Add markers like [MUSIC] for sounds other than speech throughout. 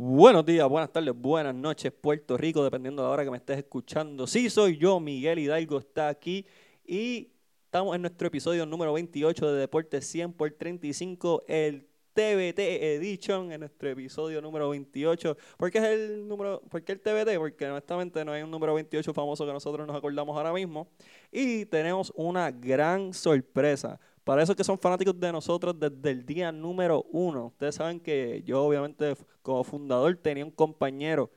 Buenos días, buenas tardes, buenas noches, Puerto Rico, dependiendo de la hora que me estés escuchando. Sí, soy yo, Miguel Hidalgo está aquí y estamos en nuestro episodio número 28 de Deportes 100 por 35, el TBT Edition, en nuestro episodio número 28. ¿Por qué es el número, por qué el TBT? Porque honestamente no hay un número 28 famoso que nosotros nos acordamos ahora mismo. Y tenemos una gran sorpresa. Para esos que son fanáticos de nosotros desde el día número uno, ustedes saben que yo obviamente como fundador tenía un compañero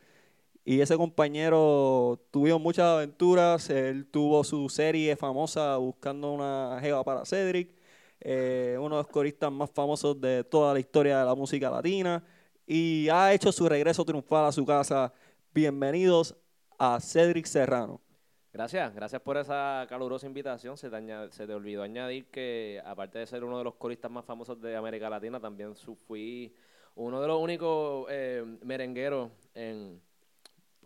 y ese compañero tuvo muchas aventuras, él tuvo su serie famosa buscando una jeva para Cedric, eh, uno de los coristas más famosos de toda la historia de la música latina y ha hecho su regreso triunfal a su casa. Bienvenidos a Cedric Serrano. Gracias, gracias por esa calurosa invitación. Se te, añade- se te olvidó añadir que, aparte de ser uno de los coristas más famosos de América Latina, también fui uno de los únicos eh, merengueros en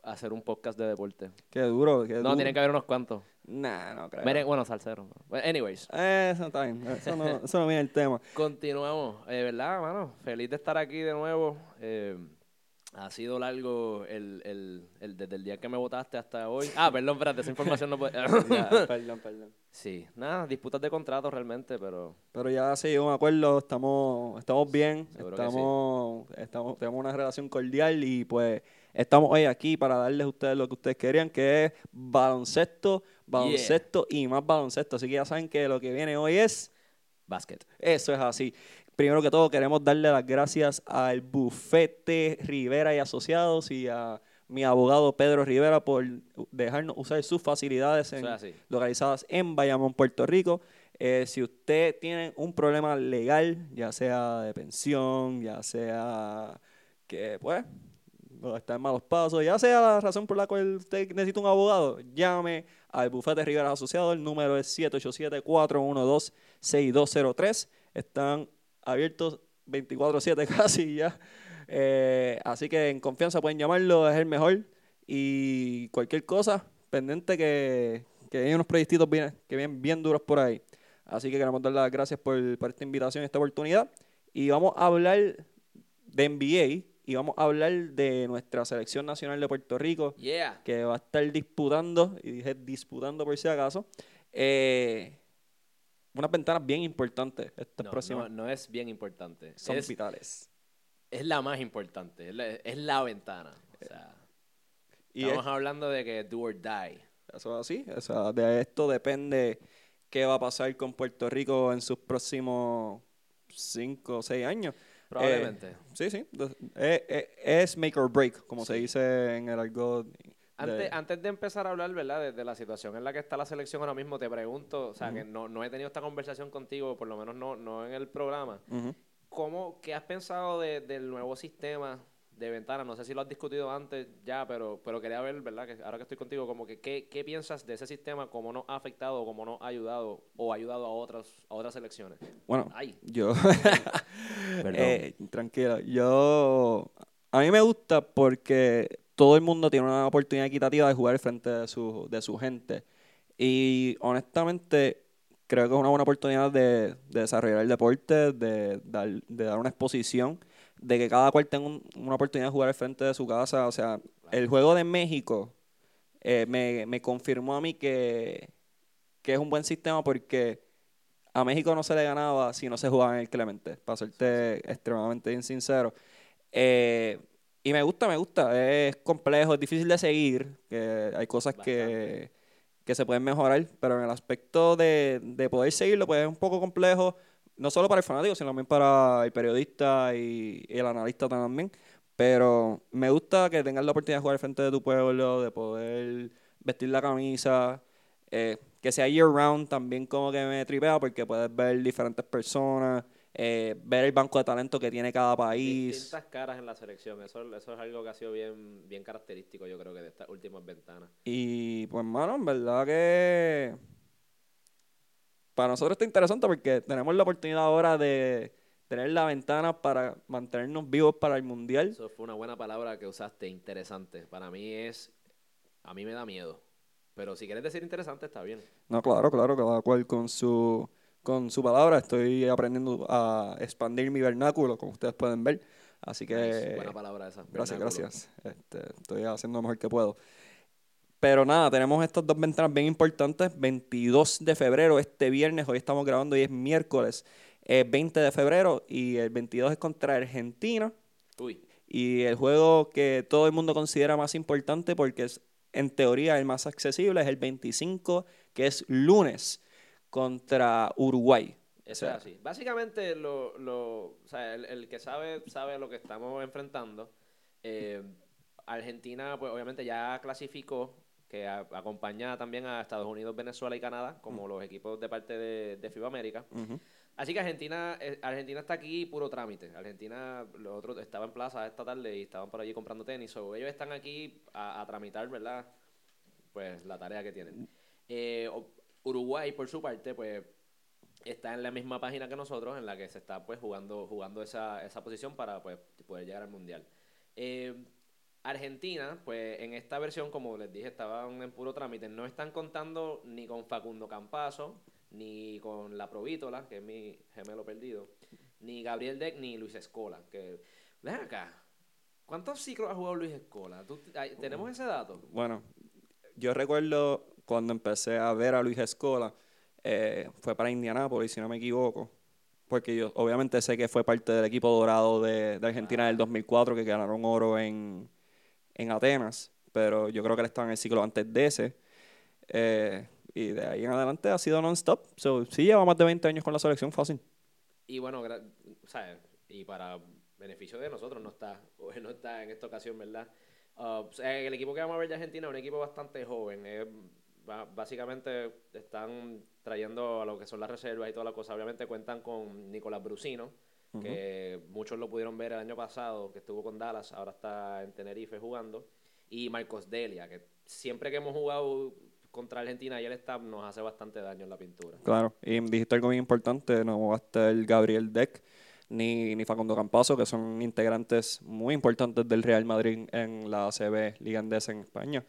hacer un podcast de deporte. Qué duro, qué duro. No, tienen que haber unos cuantos. Nah, no creo. Meren- bueno, salseros. Bueno, anyways, Eh, Eso está bien, eso no, eso no viene el tema. [LAUGHS] continuamos. Eh, ¿Verdad, mano? Feliz de estar aquí de nuevo. Eh, ha sido largo el, el, el- desde el día que me votaste hasta hoy. Ah, perdón, espérate, esa información no puede... [LAUGHS] Ya, [LAUGHS] perdón, perdón. Sí, nada, disputas de contrato realmente, pero Pero ya se llegó a un acuerdo, estamos, estamos bien, Seguro estamos, estamos, tenemos una relación cordial y pues estamos hoy aquí para darles a ustedes lo que ustedes querían, que es baloncesto, baloncesto y más baloncesto. Así que ya saben que lo que viene hoy es, basket. eso es así. Primero que todo queremos darle las gracias al bufete Rivera y Asociados y a mi abogado Pedro Rivera por dejarnos usar sus facilidades en, localizadas en Bayamón, Puerto Rico. Eh, si usted tiene un problema legal, ya sea de pensión, ya sea que, pues, está en malos pasos, ya sea la razón por la cual usted necesita un abogado, llame al Bufete Rivera Asociado. El número es 787-412-6203. Están abiertos 24-7 [LAUGHS] casi ya. Eh, así que en confianza pueden llamarlo, es el mejor. Y cualquier cosa, pendiente que, que hay unos proyectitos bien, que vienen bien duros por ahí. Así que queremos dar las gracias por, por esta invitación y esta oportunidad. Y vamos a hablar de NBA y vamos a hablar de nuestra selección nacional de Puerto Rico Yeah. que va a estar disputando, y dije disputando por si acaso, eh, unas ventanas bien importantes estas No, no, no es bien importante. son es, vitales. es la más importante. Es la, es la ventana. O sea, Y estamos hablando de que do or die. Eso es así. O sea, de esto depende qué va a pasar con Puerto Rico en sus próximos cinco o seis años. Probablemente. Eh, sí, sí. Eh, eh, es make or break, como se dice en el argot. Antes, antes de empezar a hablar, ¿verdad? De, de la situación en la que está la selección ahora mismo, te pregunto, o sea, que no, no he tenido esta conversación contigo, por lo menos no, no en el programa. ¿Cómo, ¿Qué has pensado de- del nuevo sistema de ventana? No sé si lo has discutido antes ya, pero, pero quería ver, ¿verdad? Que ahora que estoy contigo, como que ¿qué, qué piensas de ese sistema? ¿Cómo nos ha afectado cómo nos ha ayudado o ha ayudado a otras, a otras selecciones? Bueno, Ay, yo. [LAUGHS] [LAUGHS] Perdón. Eh, tranquilo. Yo. A mí me gusta porque todo el mundo tiene una oportunidad equitativa de jugar frente de su, de su gente. Y honestamente, creo que es una buena oportunidad de, de desarrollar el deporte, de dar, de dar una exposición, de que cada cual tenga un- una oportunidad de jugar al frente de su casa. O sea, el juego de México eh, me, me confirmó a mí que, que es un buen sistema porque a México no se le ganaba si no se jugaba en el Clemente, para serte extremadamente sincero. Eh, y me gusta, me gusta. Es complejo, es difícil de seguir, que hay cosas que, que se pueden mejorar, pero en el aspecto de, de poder seguirlo, pues es un poco complejo, no solo para el fanático, sino también para el periodista y, y el analista también. Pero me gusta que tengas la oportunidad de jugar al frente de tu pueblo, de poder vestir la camisa, eh, que sea year round también como que me tripea porque puedes ver diferentes personas, eh, ver el banco de talento que tiene cada país. distintas caras en la selección. Eso, eso es algo que ha sido bien, bien característico, yo creo que de estas últimas ventanas. Y pues, mano, en verdad que para nosotros está interesante porque tenemos la oportunidad ahora de tener la ventana para mantenernos vivos para el mundial. Eso fue una buena palabra que usaste, interesante. Para mí es, a mí me da miedo. Pero si quieres decir interesante, está bien. No, claro, claro, cada cual con su con su palabra. Estoy aprendiendo a expandir mi vernáculo, como ustedes pueden ver. Así que... Buena palabra esa. Gracias, vernáculo. gracias. Este, estoy haciendo lo mejor que puedo. Pero nada, tenemos estas dos ventanas bien importantes. 22 de febrero, este viernes, hoy estamos grabando y es miércoles, eh, 20 de febrero, y el 22 es contra Argentina. Uy, Y el juego que todo el mundo considera más importante porque es en teoría el más accesible es el 25, que es lunes, contra Uruguay. O Eso sea, es así. Básicamente, lo, lo, o sea, el, el que sabe, sabe lo que estamos enfrentando. Eh, Argentina, pues obviamente ya clasificó, que a- acompaña también a Estados Unidos, Venezuela y Canadá, como los equipos de parte de, de FIBA América. Así que Argentina, eh, Argentina está aquí puro trámite. Argentina, los otros estaba en plaza esta tarde y estaban por allí comprando tenis. O ellos están aquí a, a tramitar, ¿verdad? Pues la tarea que tienen. Eh, o- Uruguay, por su parte, pues está en la misma página que nosotros, en la que se está pues jugando, jugando esa, esa posición para pues, poder llegar al mundial. Eh, Argentina, pues en esta versión, como les dije, estaban en puro trámite. No están contando ni con Facundo Campazo, ni con La Provítola, que es mi gemelo perdido, ni Gabriel Deck, ni Luis Escola. Que, ven acá, ¿cuántos ciclos ha jugado Luis Escola? ¿Tú- ay, ¿Tenemos ese dato? Bueno, yo recuerdo cuando empecé a ver a Luis Escola, eh, fue para Indianápolis, si no me equivoco, porque yo obviamente sé que fue parte del equipo dorado de, de Argentina del 2004 que ganaron oro en, en Atenas, pero yo creo que él estaba en el ciclo antes de ese. eh, y de ahí en adelante ha sido non-stop. So, sí, lleva más de 20 años con la selección fácil. Y bueno, ¿sabes? Y para beneficio de nosotros no está, no está en esta ocasión, ¿verdad? Ah, o sea, el equipo que vamos a ver de Argentina es un equipo bastante joven. Básicamente están trayendo a lo que son las reservas y toda la cosa. Obviamente cuentan con Nicolás Brusino, que muchos lo pudieron ver el año pasado, que estuvo con Dallas, ahora está en Tenerife jugando. Y Marcos Delia, que siempre que hemos jugado contra Argentina y el staff nos hace bastante daño en la pintura. Claro, y dijiste algo bien importante, no va a estar Gabriel Deck ni, ni Facundo Campazo, que son integrantes muy importantes del Real Madrid en la ACB Liga Endesa en España.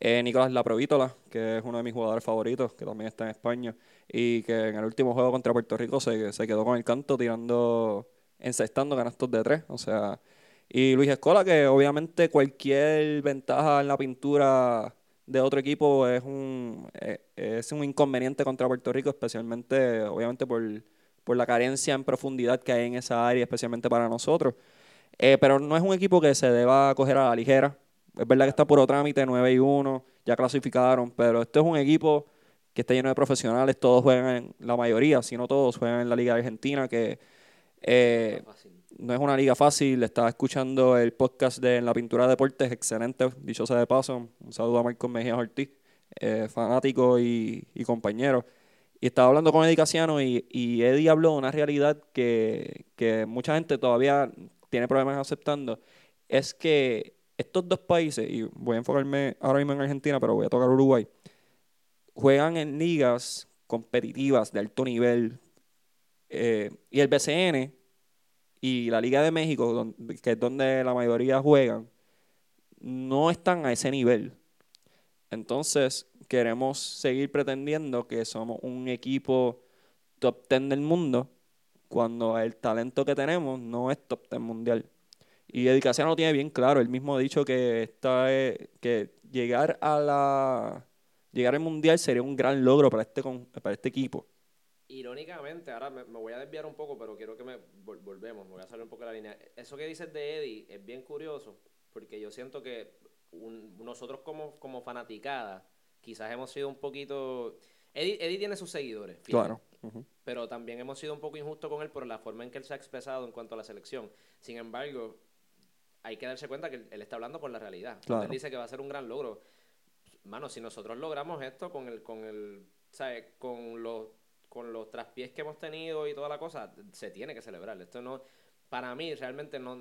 Eh, Nicolás Laprovítola, que es uno de mis jugadores favoritos, que también está en España, y que en el último juego contra Puerto Rico se, se quedó con el canto tirando, encestando canastos de tres, o sea... Y Luis Escola, que obviamente cualquier ventaja en la pintura de otro equipo es un, eh, es un inconveniente contra Puerto Rico, especialmente, obviamente, por, por la carencia en profundidad que hay en esa área, especialmente para nosotros. Eh, pero no es un equipo que se deba coger a la ligera. Es verdad que está puro trámite, 9 y 1, ya clasificaron, pero este es un equipo que está lleno de profesionales, todos juegan, en, la mayoría, si no todos, juegan en la Liga Argentina, que eh, no es una liga fácil. Estaba escuchando el podcast de En la Pintura de Deportes, excelente, dicho sea de paso. Un saludo a Marcos Mejía Ortiz, eh, fanático y, y compañero. Y estaba hablando con Eddie Casiano y, y Eddie habló de una realidad que, que mucha gente todavía tiene problemas aceptando. Es que estos dos países, y voy a enfocarme ahora mismo en Argentina, pero voy a tocar Uruguay, juegan en ligas competitivas de alto nivel. eh, y el BCN y la Liga de México, que es donde la mayoría juegan, no están a ese nivel. Entonces, queremos seguir pretendiendo que somos un equipo top 10 del mundo cuando el talento que tenemos no es top 10 mundial. Y Eddie Casiano lo tiene bien claro, él mismo ha dicho que, esta es- que llegar a la llegar al mundial sería un gran logro para este para este equipo. Irónicamente, ahora me, me voy a desviar un poco, pero quiero que me vol- volvemos, me voy a salir un poco de la línea. Eso que dices de Eddie es bien curioso, porque yo siento que un- nosotros como, como fanaticada, quizás hemos sido un poquito... Eddie, Eddie tiene sus seguidores, fieles, Claro. Pero también hemos sido un poco injustos con él por la forma en que él se ha expresado en cuanto a la selección. Sin embargo, hay que darse cuenta que él, está hablando por la realidad. Claro. Él dice que va a ser un gran logro. Mano, si nosotros logramos esto con el, con el, ¿sabes? Con los, con los traspiés que hemos tenido y toda la cosa, se tiene que celebrar. Esto no, para mí realmente no,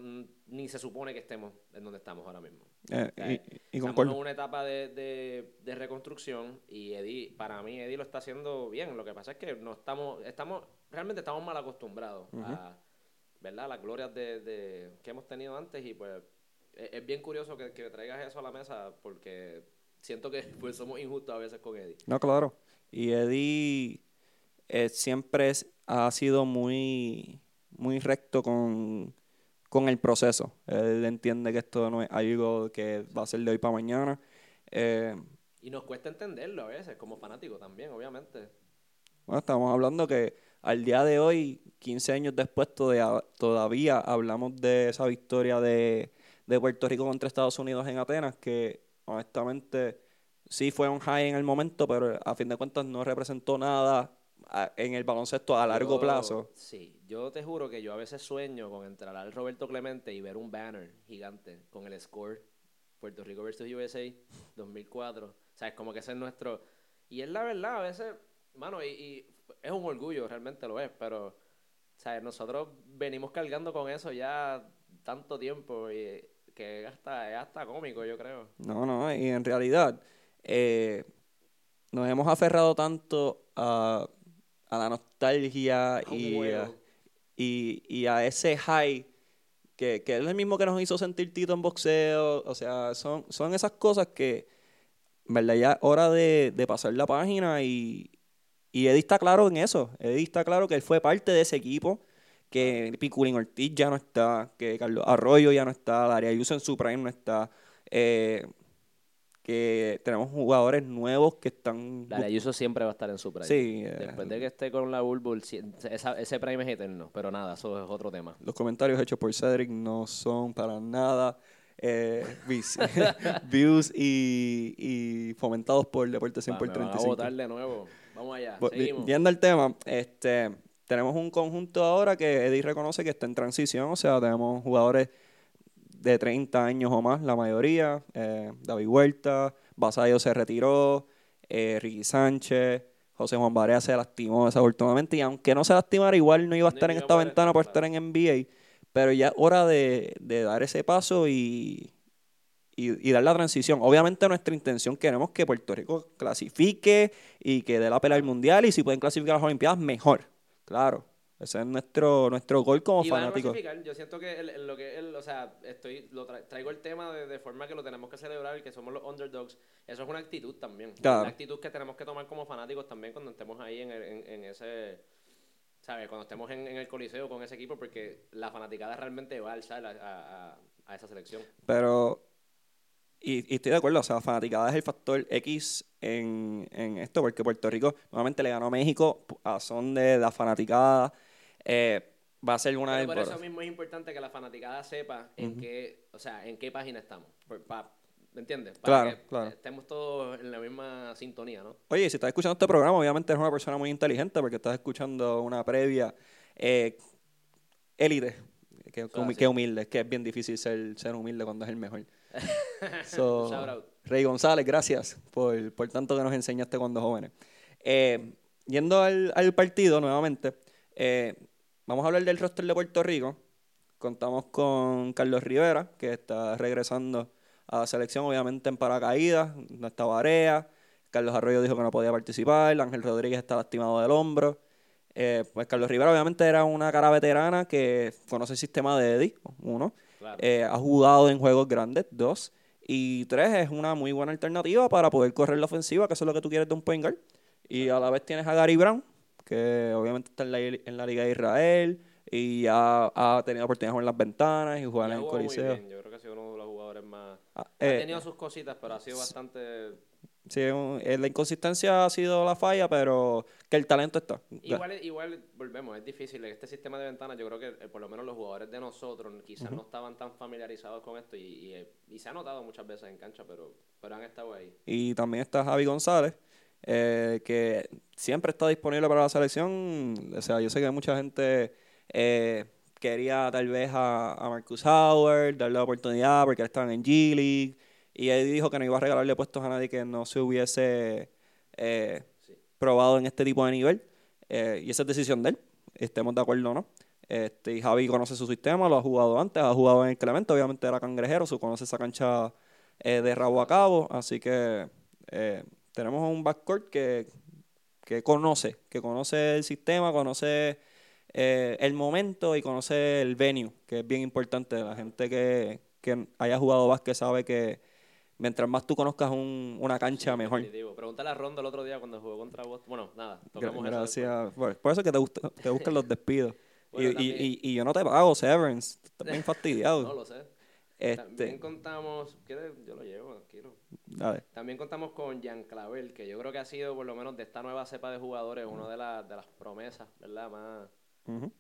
ni se supone que estemos en donde estamos ahora mismo. Eh, O sea, y- y, Estamos en una etapa de, de, de reconstrucción y Eddie, para mí Eddie lo está haciendo bien. Lo que pasa es que no estamos, estamos, realmente estamos mal acostumbrados a, ¿verdad? las glorias de, de- que hemos tenido antes y pues es, es bien curioso que, que traigas eso a la mesa porque siento que [LAUGHS] pues somos injustos a veces con Eddie. No, claro. Y Eddie eh, siempre es- ha sido muy, muy recto con, con el proceso. Él entiende que esto no es algo que va a ser de hoy para mañana. Eh, y nos cuesta entenderlo a veces, como fanático también, obviamente. Bueno, estamos hablando que al día de hoy, 15 años después, todavía, todavía hablamos de esa victoria de, de Puerto Rico contra Estados Unidos en Atenas, que honestamente sí fue un high en el momento, pero a fin de cuentas no representó nada en el baloncesto a largo plazo. Sí, yo te juro que yo a veces sueño con entrar al Roberto Clemente y ver un banner gigante con el score Puerto Rico versus USA 2004. O sea, es como que ese es nuestro... Y es la verdad, a veces, mano, y, es un orgullo, realmente lo es, pero, o sea, nosotros venimos cargando con eso ya tanto tiempo y que es hasta, es hasta cómico, yo creo. No, no, y en realidad eh, nos hemos aferrado tanto a, la nostalgia y a, y, a, ese high que, que, es el mismo que nos hizo sentir Tito en boxeo. O sea, son, son esas cosas que, ¿verdad? Ya es hora de, pasar la página y, y Eddie está claro en eso. Eddie está claro que él fue parte de ese equipo que Piculín Ortiz ya no está, que Carlos Arroyo ya no está, Daria Ayuso en su prime no está. Eh, que tenemos jugadores nuevos que están... Dale, Ayuso siempre va a estar en su prime. Sí. Eh, Después de que esté con la Bull, ese prime es eterno, pero nada, eso es otro tema. Los comentarios hechos por Cedric no son para nada eh, [LAUGHS] [LAUGHS] views y, y, fomentados por Deporte 100 por 35. Vamos a votar de nuevo. Vamos allá, seguimos. Viendo el tema, este, tenemos un conjunto ahora que Eddie reconoce que está en transición, o sea, tenemos jugadores de 30 años o más, la mayoría. Eh, David Huerta, Basayo se retiró, eh, Ricky Sánchez, José Juan Barea se lastimó desafortunadamente. Y aunque no se lastimara, igual no iba a estar en esta ventana por estar en NBA. Pero ya es hora de, dar ese paso y, y, dar la transición. Obviamente nuestra intención queremos que Puerto Rico clasifique y que dé la pelea al Mundial y si pueden clasificar a las Olimpiadas, mejor. Claro. Ese es nuestro, nuestro gol como y fanático. Yo siento que lo que o sea, estoy, lo traigo el tema de, forma que lo tenemos que celebrar y que somos los underdogs. Eso es una actitud también. Una actitud que tenemos que tomar como fanáticos también cuando estemos ahí en, en, ese, ¿sabes? Cuando estemos en, el coliseo con ese equipo, porque la fanaticada realmente va a alzar a, a, esa selección. Pero, y, y, estoy de acuerdo, o sea, la fanaticada es el factor X en, en esto, porque Puerto Rico nuevamente le ganó a México a son de la fanaticada eh, va a ser una de Por eso mismo es importante que la fanaticada sepa en qué, o sea, en qué página estamos. ¿Me entiendes? Para que estemos todos en la misma sintonía, ¿no? Oye, si estás escuchando este programa, obviamente eres una persona muy inteligente porque estás escuchando una previa eh, élite. que, que, humilde, que es bien difícil ser, ser humilde cuando es el mejor. [LAUGHS] Rey González, gracias por, por, tanto que nos enseñaste cuando jóvenes. Eh, yendo al, al, partido nuevamente, eh, Vamos a hablar del roster de Puerto Rico. Contamos con Carlos Rivera, que está regresando a la selección, obviamente en paracaídas. No está Barea. Carlos Arroyo dijo que no podía participar. Ángel Rodríguez está lastimado del hombro. Eh, pues Carlos Rivera, obviamente, era una cara veterana que conoce el sistema de Eddie, uno. Eh, ha jugado en juegos grandes, dos. Y tres, es una muy buena alternativa para poder correr la ofensiva, que eso es lo que tú quieres de un point guard. Y a la vez tienes a Gary Brown, que obviamente está en la, en la Liga de Israel y ha, ha tenido oportunidad de jugar en las ventanas y jugar en el Coliseo. Yo creo que ha sido uno de los jugadores más... Ah, ha eh, tenido sus cositas, pero ha sido bastante... Sí, eh, la inconsistencia ha sido la falla, pero que el talento está. Igual, igual volvemos, es difícil. Este sistema de ventanas, yo creo que eh, por lo menos los jugadores de nosotros quizás no estaban tan familiarizados con esto y, y, se ha notado muchas veces en cancha, pero, pero han estado ahí. Y también está Javi González, eh, que siempre está disponible para la selección. O sea, yo sé que mucha gente eh, quería tal vez a, Marcus Howard, darle la oportunidad porque estaban en G League. Y él dijo que no iba a regalarle puestos a nadie que no se hubiese eh, probado en este tipo de nivel. y esa es decisión de él, estemos de acuerdo o no. Este, y Javi conoce su sistema, lo ha jugado antes, ha jugado en el Clemente, obviamente era cangrejero, su conoce esa cancha de rabo a cabo, así que tenemos un backcourt que, que conoce, que conoce el sistema, conoce eh, el momento y conoce el venue, que es bien importante. La gente que, que haya jugado básquet sabe que mientras más tú conozcas un, una cancha, mejor. Pregúntale a Rondo el otro día cuando jugó contra vos. Bueno, nada, tocamos Gracias. por eso que te, gusta, te buscan los [LAUGHS] despidos. y, y, y, y yo no te pago, Severance. Estás bien [LAUGHS] fastidiado. no lo sé. este, También contamos, ¿quieres? Yo lo llevo, tranquilo. dale. También contamos con Jan Clavel, que yo creo que ha sido, por lo menos de esta nueva cepa de jugadores, de, las de las promesas, ¿verdad? Más, Ujú.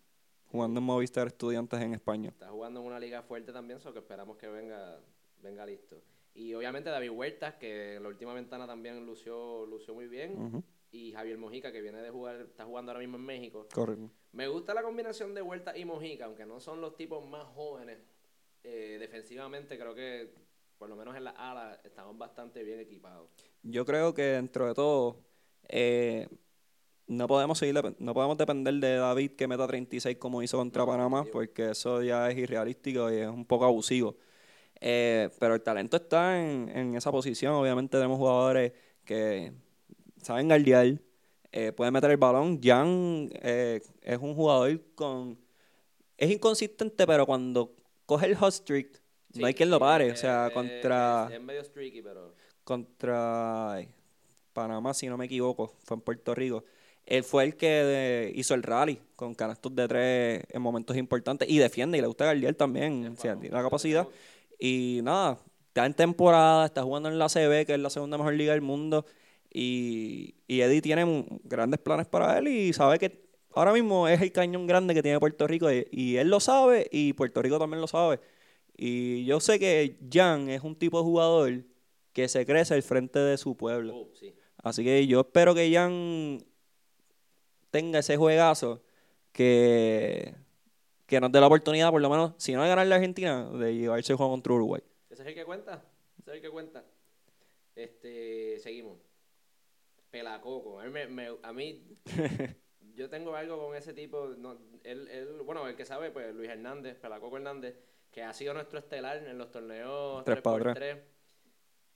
Jugando en Movistar Estudiantes en España. está jugando en una liga fuerte también, so que esperamos que venga, venga listo. Y obviamente David Huertas, que en la última ventana también lució, lució muy bien. Y Javier Mojica, que viene de jugar, está jugando ahora mismo en México. Correcto. Me gusta la combinación de Huertas y Mojica, aunque no son los tipos más jóvenes. eh, defensivamente creo que, por lo menos en las alas, estamos bastante bien equipados. Yo creo que dentro de todo, eh, no podemos seguir, no podemos depender de David que meta 36 como hizo contra No, Panamá, porque eso ya es irrealístico y es un poco abusivo. Eh, pero el talento está en, en esa posición. Obviamente tenemos jugadores que saben guardiar, eh, pueden meter el balón. Jan eh, es un jugador con... Es inconsistente, pero cuando coge el hot streak, no hay Sí, quien lo sí, pare. O sea, contra... Es, es medio streaky, pero... contra ay, Panamá, si no me equivoco, fue en Puerto Rico. Él fue el que de- hizo el rally con canastos de tres en momentos importantes y defiende y le gusta guardiar también, o sea, tiene la capacidad. tenemos- Y nada, está en temporada, está jugando en la CB, que es la segunda mejor liga del mundo. Y, y Eddie tiene grandes planes para él y sabe que ahora mismo es el cañón grande que tiene Puerto Rico. Y, y él lo sabe y Puerto Rico también lo sabe. Y yo sé que Jan es un tipo de jugador que se crece al frente de su pueblo. Sí. Así que yo espero que Jan tenga ese juegazo que, que nos dé la oportunidad, por lo menos, si no de ganar la Argentina, de llevarse el juego contra Uruguay. ¿Ese es el que cuenta? ¿Ese es el que cuenta? Este, seguimos. Pelacoco. A mí, me- me- a mí [LAUGHS] yo tengo algo con ese tipo. No, él, él- bueno, el que sabe, pues Luis Hernández, Pelacoco Hernández, que ha sido nuestro estelar en los torneos Tres pa' 3x3.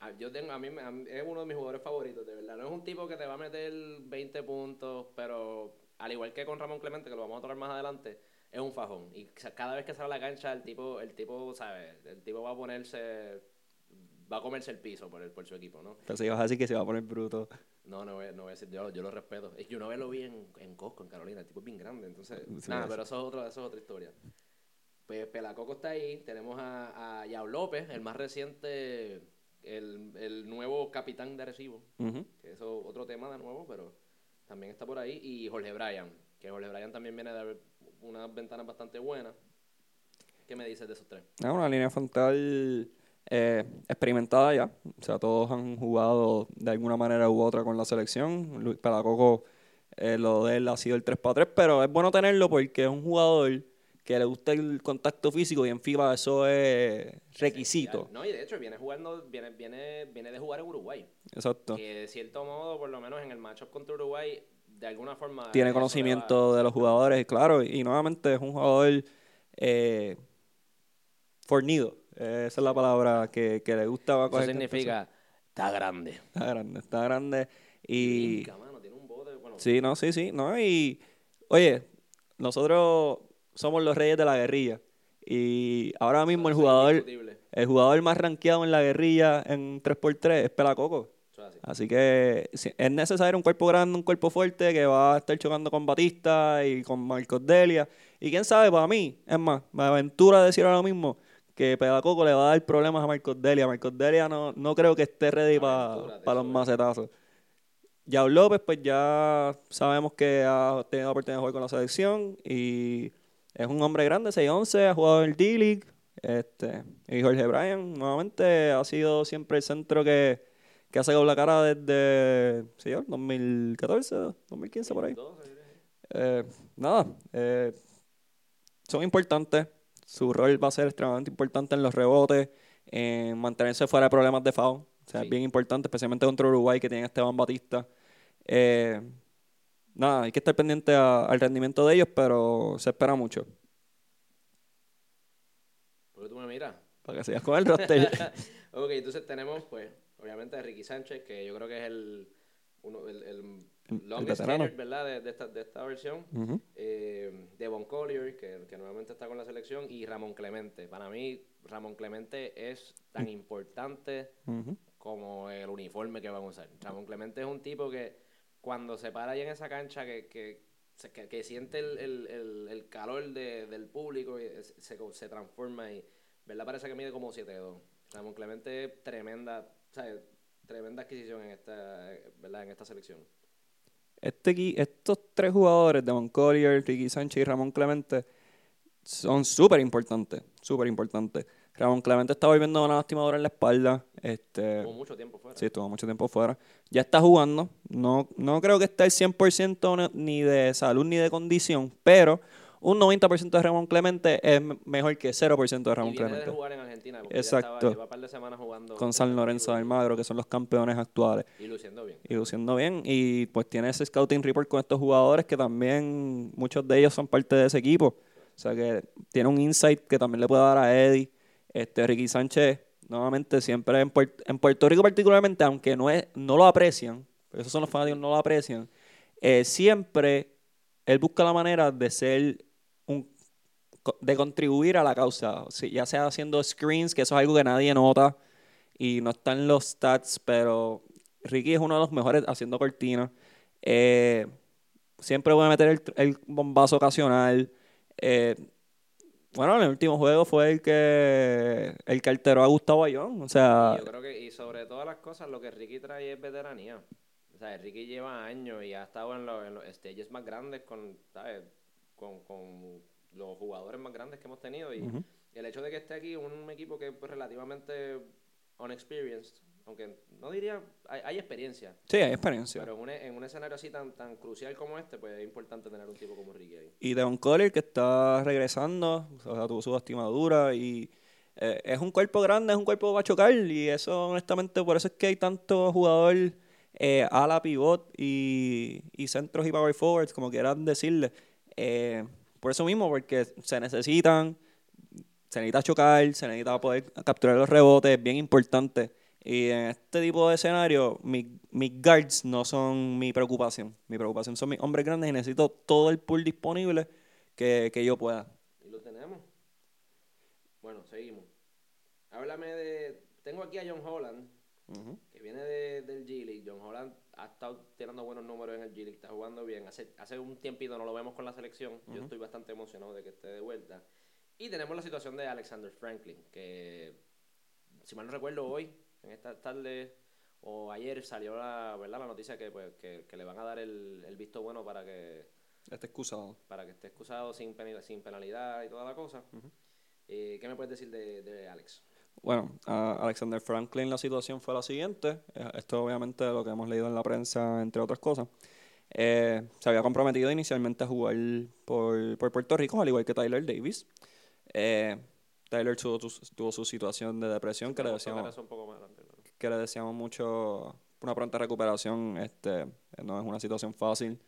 Ah, Yo tengo, a mí, me- a mí es uno de mis jugadores favoritos, de verdad. No es un tipo que te va a meter 20 puntos, pero al igual que con Ramón Clemente, que lo vamos a tocar más adelante, es un fajón. Y ca- cada vez que sale a la cancha, el tipo, el tipo, ¿sabes? El tipo va a ponerse, va a comerse el piso por, el, por su equipo, ¿no? Si vas a decir que se va a poner bruto. No, no, voy- no voy a decir, yo, yo lo respeto. Es que una vez lo vi en, en Costco, en Carolina, el tipo es bien grande, entonces, Sí, nada, sí. pero eso es, otro, eso es otra historia. Pues Pelacoco está ahí, tenemos a, a Yao López, el más reciente, el, el nuevo capitán de Arecibo, que eso es otro tema de nuevo, pero también está por ahí, y Jorge Bryan, que Jorge Bryan también viene de unas ventanas bastante buenas. ¿Qué me dices de esos tres? Es una línea frontal eh, experimentada ya. O sea, todos han jugado de alguna manera u otra con la selección. Luis Pelacoco, eh, lo de él ha sido el 3x3, pero es bueno tenerlo porque es un jugador que le gusta el contacto físico y en FIBA eso es requisito. No, y de hecho viene jugando, viene, viene, viene de jugar en Uruguay. Exacto. que de cierto modo, por lo menos en el matchup contra Uruguay, de alguna forma... Tiene conocimiento va- de los jugadores, claro. Y nuevamente es un jugador eh, fornido. Eh, esa es la palabra que, que le gusta. Eso coger significa, está grande. Está grande, está grande. Y Brinca, mano, tiene un bote, bueno, sí, no, sí, sí, no. Y oye, nosotros somos los reyes de la guerrilla. Y ahora mismo el jugador, el jugador más rankeado en la guerrilla en 3x3 es Pelacoco. Así. Que si- es necesario un cuerpo grande, un cuerpo fuerte que va a estar chocando con Batista y con Marcos Delia. Y quién sabe, para mí, es más, me aventura a decir ahora mismo que Pedacoco le va a dar problemas a Marcos Delia. Marcos Delia no, no creo que esté ready para Aventúrate, los macetazos. Yao López, pues ya sabemos que ha tenido la oportunidad de jugar con la selección y es un hombre grande, 6'11, ha jugado en el D-League. Este, y Jorge Bryan, nuevamente, ha sido siempre el centro que, que ha sacado la cara desde, yo, 2014, 2015, por ahí. Eh, nada, eh, son importantes. Su rol va a ser extremadamente importante en los rebotes, en mantenerse fuera de problemas de foul. O sea, Sí. es bien importante, especialmente contra Uruguay, que tiene a Esteban Batista. Eh, nada, hay que estar pendiente a- al rendimiento de ellos, pero se espera mucho. ¿Por qué tú me miras? Para que sigas con el roster. [LAUGHS] ok, entonces tenemos, pues, obviamente Ricky Sánchez, que yo creo que es el, uno, el, el El- el longest tenured, ¿verdad? De, de esta, de esta versión. Ujú. eh, Devon Collier, que, que nuevamente está con la selección, y Ramón Clemente. Para mí, Ramón Clemente es tan importante Ujú. como el uniforme que van a usar. Ramón Clemente es un tipo que cuando se para ahí en esa cancha, que, que que, que, siente el, el, el, el calor de, del público y se, se, transforma y, ¿verdad? Parece que mide como 7-2. Ramón Clemente, tremenda, ¿sabes? tremenda adquisición en esta, ¿verdad? En esta selección. Este, estos tres jugadores, Devon Collier, Ricky Sánchez y Ramón Clemente, son súper importantes, súper importantes. Ramón Clemente está volviendo una lastimadora en la espalda. Este, estuvo mucho tiempo fuera. Sí, estuvo mucho tiempo fuera. Ya está jugando. No, no creo que esté al 100% ni de salud ni de condición, pero un 90% de Ramón Clemente es mejor que 0% de Ramón y Clemente. De jugar en Argentina, Exacto. Estaba, un par de semanas jugando con San Lorenzo de Almagro, que son los campeones actuales. Y luciendo bien. Y luciendo bien. Y pues tiene ese scouting report con estos jugadores que también muchos de ellos son parte de ese equipo. O sea que tiene un insight que también le puede dar a Eddie este, Ricky Sánchez, nuevamente, siempre en, Puerto, Rico particularmente, aunque no, es, no lo aprecian, esos son los fanáticos no lo aprecian, eh, siempre él busca la manera de ser de contribuir a la causa, ya sea haciendo screens, que eso es algo que nadie nota y no está en los stats, pero Ricky es uno de los mejores haciendo cortinas. Eh, siempre voy a meter el, el bombazo ocasional. Eh, bueno, el último juego fue el que el que alteró a Gustavo Ayón. O sea. yo creo que, y sobre todas las cosas, lo que Ricky trae es veteranía. O sea, Ricky lleva años y ha estado en, los, en los stages más grandes con, ¿sabes? Con, con los jugadores más grandes que hemos tenido. Y el hecho de que esté aquí un equipo que es pues, relativamente unexperienced, aunque no diría, hay, experiencia. Sí, hay experiencia. Pero en un, en un, escenario así tan, tan crucial como este, pues es importante tener un tipo como Ricky ahí. Y Devon Collier que está regresando, o sea, tuvo su lastimadura y eh, es un cuerpo grande, es un cuerpo para chocar y eso honestamente por eso es que hay tanto jugador eh, a la pivot y, y, centros y power forwards, como quieran decirle. Eh, por eso mismo, porque se necesitan, se necesita chocar, se necesita poder capturar los rebotes, es bien importante. Y en este tipo de escenario, mis, guards no son mi preocupación. Mi preocupación son mis hombres grandes y necesito todo el pool disponible que, yo pueda. Y lo tenemos. Bueno, seguimos. Háblame de. Tengo aquí a John Holland, que viene de, del G League. John Holland ha estado tirando buenos números en el G League, está jugando bien. Hace, hace un tiempito no lo vemos con la selección. Yo estoy bastante emocionado de que esté de vuelta. Y tenemos la situación de Alexander Franklin, que, si mal no recuerdo, hoy en esta tarde o ayer salió la, ¿verdad? la noticia que, pues, que, le van a dar el, el, visto bueno para que esté excusado. Para que esté excusado sin, penalidad, sin penalidad y toda la cosa. Eh, ¿Qué me puedes decir de, de Alex? Bueno, a Alexander Franklin la situación fue la siguiente. Eh, esto obviamente lo que hemos leído en la prensa, entre otras cosas. Eh, se había comprometido inicialmente a jugar por, por, Puerto Rico, al igual que Tyler Davis. Eh, Tyler tuvo, tuvo, su situación de depresión que, le decíamos, que le decíamos mucho una pronta recuperación. Este, no es una situación fácil.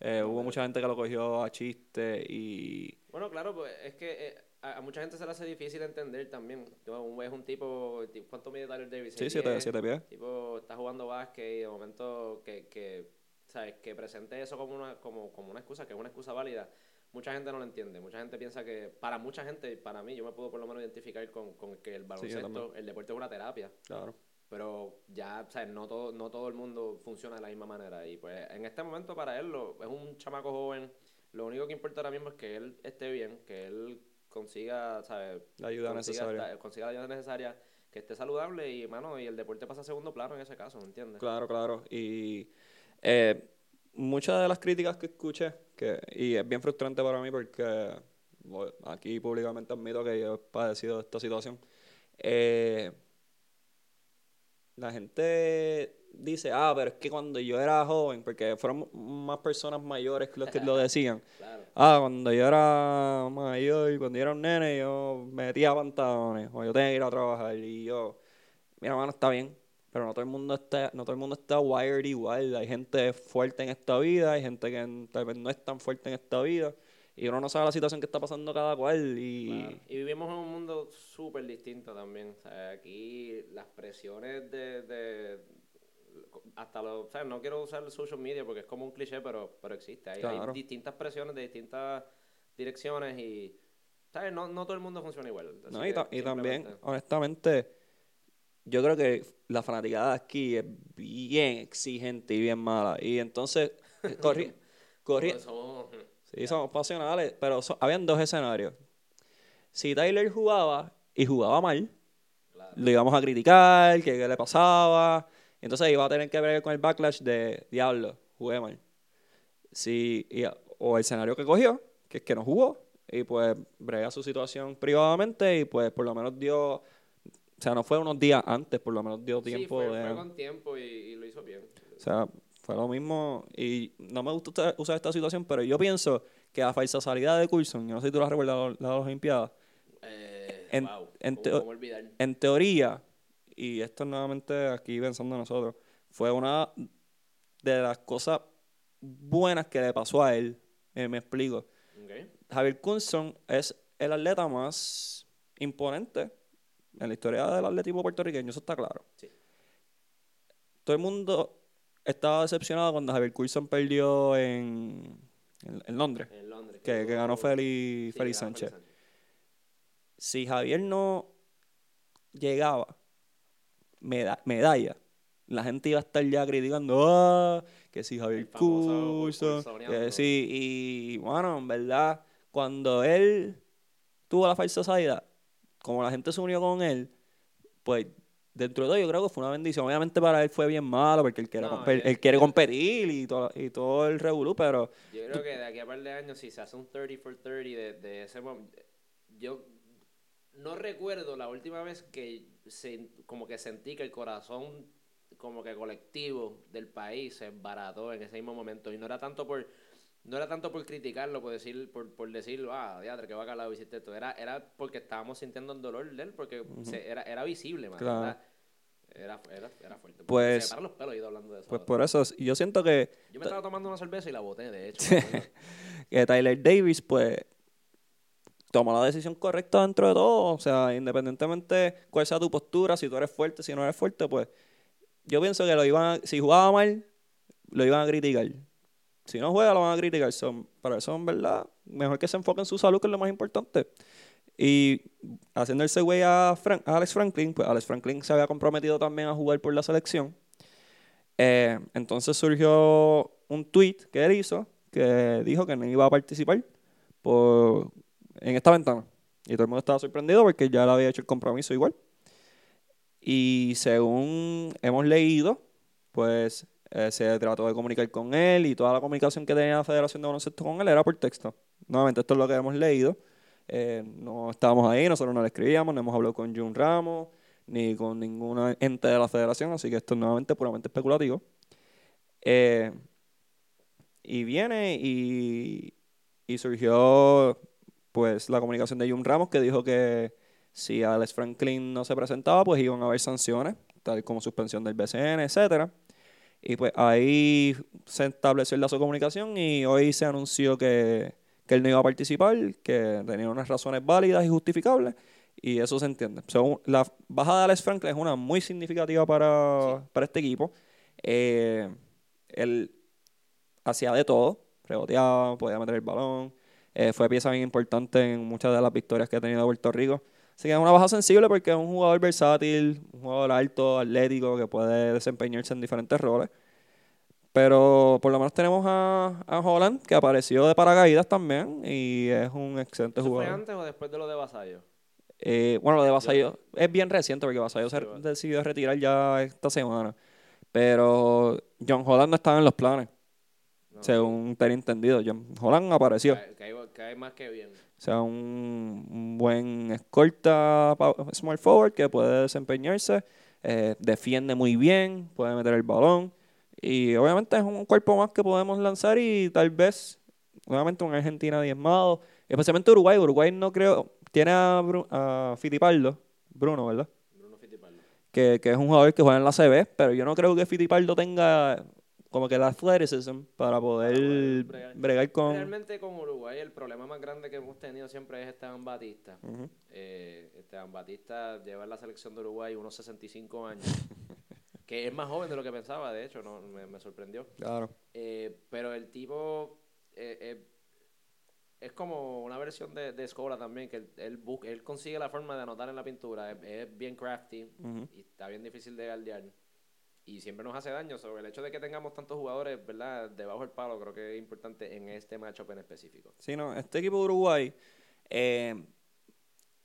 Eh, hubo mucha gente que lo cogió a chiste y... Bueno, claro, pues es que a, mucha gente se le hace difícil entender también. Es un tipo, ¿cuánto mide Tyler Davis? Sí, siete, siete pies. Tipo, está jugando básquet y de momento que, que, ¿sabes? que presente eso como una, como, como una excusa, que es una excusa válida mucha gente no lo entiende. Mucha gente piensa que, para mucha gente, para mí, yo me puedo por lo menos identificar con, con que el baloncesto, el deporte es una terapia. Claro. Pero ya, ¿sabes? No todo, no todo el mundo funciona de la misma manera. Y pues en este momento para él lo, es un chamaco joven. Lo único que importa ahora mismo es que él esté bien, que él consiga, ¿sabes? La ayuda necesaria. consiga la ayuda necesaria, que esté saludable y, mano, y el deporte pasa a segundo plano en ese caso, ¿me entiendes? Claro, claro. Y eh, muchas de las críticas que escuché, que, y es bien frustrante para mí porque aquí públicamente admito que yo he padecido esta situación, eh, la gente dice, ah, pero es que cuando yo era joven, porque fueron más personas mayores que los que lo decían, [LAUGHS] ah, cuando yo era mayor, cuando yo era un nene, yo metía pantalones, o yo tenía que ir a trabajar, y yo, mi hermano está bien, pero no todo el mundo está, no todo el mundo está wired igual. Hay gente fuerte en esta vida, hay gente que tal vez no es tan fuerte en esta vida. Y uno no sabe la situación que está pasando cada cual. Y, y vivimos en un mundo súper distinto también. O sea, aquí las presiones de, de hasta los, o sea, no quiero usar el social media porque es como un cliché, pero, pero existe. Hay, hay distintas presiones de distintas direcciones y, ¿sabes? No, no todo el mundo funciona igual. No, y, y también, honestamente, yo creo que la fanaticada aquí es bien exigente y bien mala. Y entonces, [LAUGHS] corría, Somos- Sí, somos pasionales, pero so- habían dos escenarios. Si Tyler jugaba y jugaba mal, Claro. lo íbamos a criticar, que qué le pasaba. Entonces iba a tener que ver con el backlash de diablo, jugué mal. Si, y- o el escenario que cogió, que es que no jugó, y pues brega su situación privadamente y pues por lo menos dio, o sea, no fue unos días antes, por lo menos dio Sí, tiempo fue, de... fue con tiempo y, y lo hizo bien. O sea, fue lo mismo. Y no me gusta usar- esta situación, pero yo pienso que la falsa salida de Coulson, yo no sé si tú la recuerdas, la de las Olimpiadas, Eh, En- wow, en ¿cómo, teo- olvidar? en teoría, y esto es nuevamente aquí pensando nosotros, fue una de las cosas buenas que le pasó a él. Eh, me explico. Javier Coulson es el atleta más imponente en la historia del atletismo puertorriqueño, eso está claro. Sí. Todo el mundo estaba decepcionado cuando Javier Coulson perdió en, en, en Londres, En Londres. que, que ganó Félix, Sí, Félix Sánchez. Si Javier no llegaba meda- medalla, la gente iba a estar ya criticando, "Ah, que si Javier Coulsoneando. que sí, y bueno, en verdad, cuando él tuvo la falsa salida, como la gente se unió con él, pues dentro de todo yo creo que fue una bendición. Obviamente para él fue bien malo porque él quiere, No, él quiere competir y todo, y todo el revolú, pero Yo creo que de aquí a par de años, si se hace un 30 for 30 de, de ese momento, yo no recuerdo la última vez que se, como que sentí que el corazón como que colectivo del país se embarató en ese mismo momento. Y no era tanto por no era tanto por criticarlo por decir por, por decir ah diadre que va calado hiciste esto era era porque estábamos sintiendo el dolor de él porque se- era era visible man, Claro. era, era, era, era fuerte. Pues- se me paran los pelos he ido hablando de eso. pues por eso yo siento que yo me estaba tomando una cerveza y la boté de hecho [LAUGHS] que Tyler Davis, pues, tomó la decisión correcta dentro de todo. O sea, independientemente cuál sea tu postura, si tú eres fuerte, si no eres fuerte, pues, yo pienso que lo iban si jugaba mal, lo iban a criticar. Si no juega, lo van a criticar. Son, para eso, en verdad, mejor que se enfoque en su salud, que es lo más importante. Y haciendo el segue a Alex Franklin, pues Alex Franklin se había comprometido también a jugar por la selección. Eh, entonces surgió un tweet que él hizo que dijo que no iba a participar por, en esta ventana. Y todo el mundo estaba sorprendido porque ya le había hecho el compromiso igual. Y según hemos leído, pues eh, se trató de comunicar con él y toda la comunicación que tenía la Federación de Baloncesto con él era por texto. Nuevamente, esto es lo que hemos leído. Eh, no estábamos ahí, nosotros no le escribíamos, no hemos hablado con Jun Ramos ni con ninguna ente de la federación, así que esto es nuevamente puramente especulativo. Eh, y viene y, y surgió pues la comunicación de Jun Ramos que dijo que si Alex Franklin no se presentaba, pues iban a haber sanciones, tal como suspensión del BCN, etcétera. Y pues ahí se estableció el lazo de comunicación y hoy se anunció que, que él no iba a participar, que tenía unas razones válidas y justificables, y eso se entiende. Según- la bajada de Alex Franklin es una muy significativa para, para este equipo. Eh, él hacía de todo, reboteaba, podía meter el balón, eh, fue pieza bien importante en muchas de las victorias que ha tenido Puerto Rico. Así que es una baja sensible porque es un jugador versátil, un jugador alto, atlético, que puede desempeñarse en diferentes roles. Pero por lo menos tenemos a, a Holland, que apareció de paracaídas también, y es un excelente ¿Eso fue jugador. antes o después de lo de Vasallo? Eh, bueno, lo de Vasallo es bien reciente porque Vasallo se decidió retirar ya esta semana. Pero John Holland no estaba en los planes, según tenía entendido. John Holland apareció. Cae, más que bien. O sea, un, un buen escolta small forward que puede desempeñarse, eh, defiende muy bien, puede meter el balón. Y obviamente es un cuerpo más que podemos lanzar y tal vez, nuevamente, una Argentina diezmado. Especialmente Uruguay. Uruguay no creo. Tiene a, Bru- a Fittipaldo, Bruno, ¿verdad? Bruno Fittipaldi. Que, que es un jugador que juega en la CB, pero yo no creo que Fittipaldo tenga como que el athleticism para poder poder bregar. bregar con. Realmente con Uruguay el problema más grande que hemos tenido siempre es Esteban Batista. Ujú. Eh, Esteban Batista lleva en la selección de Uruguay unos 65 años. [LAUGHS] que es más joven de lo que pensaba, de hecho, no me, me sorprendió. Claro. Eh, pero el tipo eh, eh, es como una versión de, de Escola también, que él, él, él consigue la forma de anotar en la pintura. Es, es bien crafty y está bien difícil de galdear. Y siempre nos hace daño. Sobre el hecho de que tengamos tantos jugadores, ¿verdad? Debajo del palo, creo que es importante en este matchup en específico. Sí, no, este equipo de Uruguay, eh,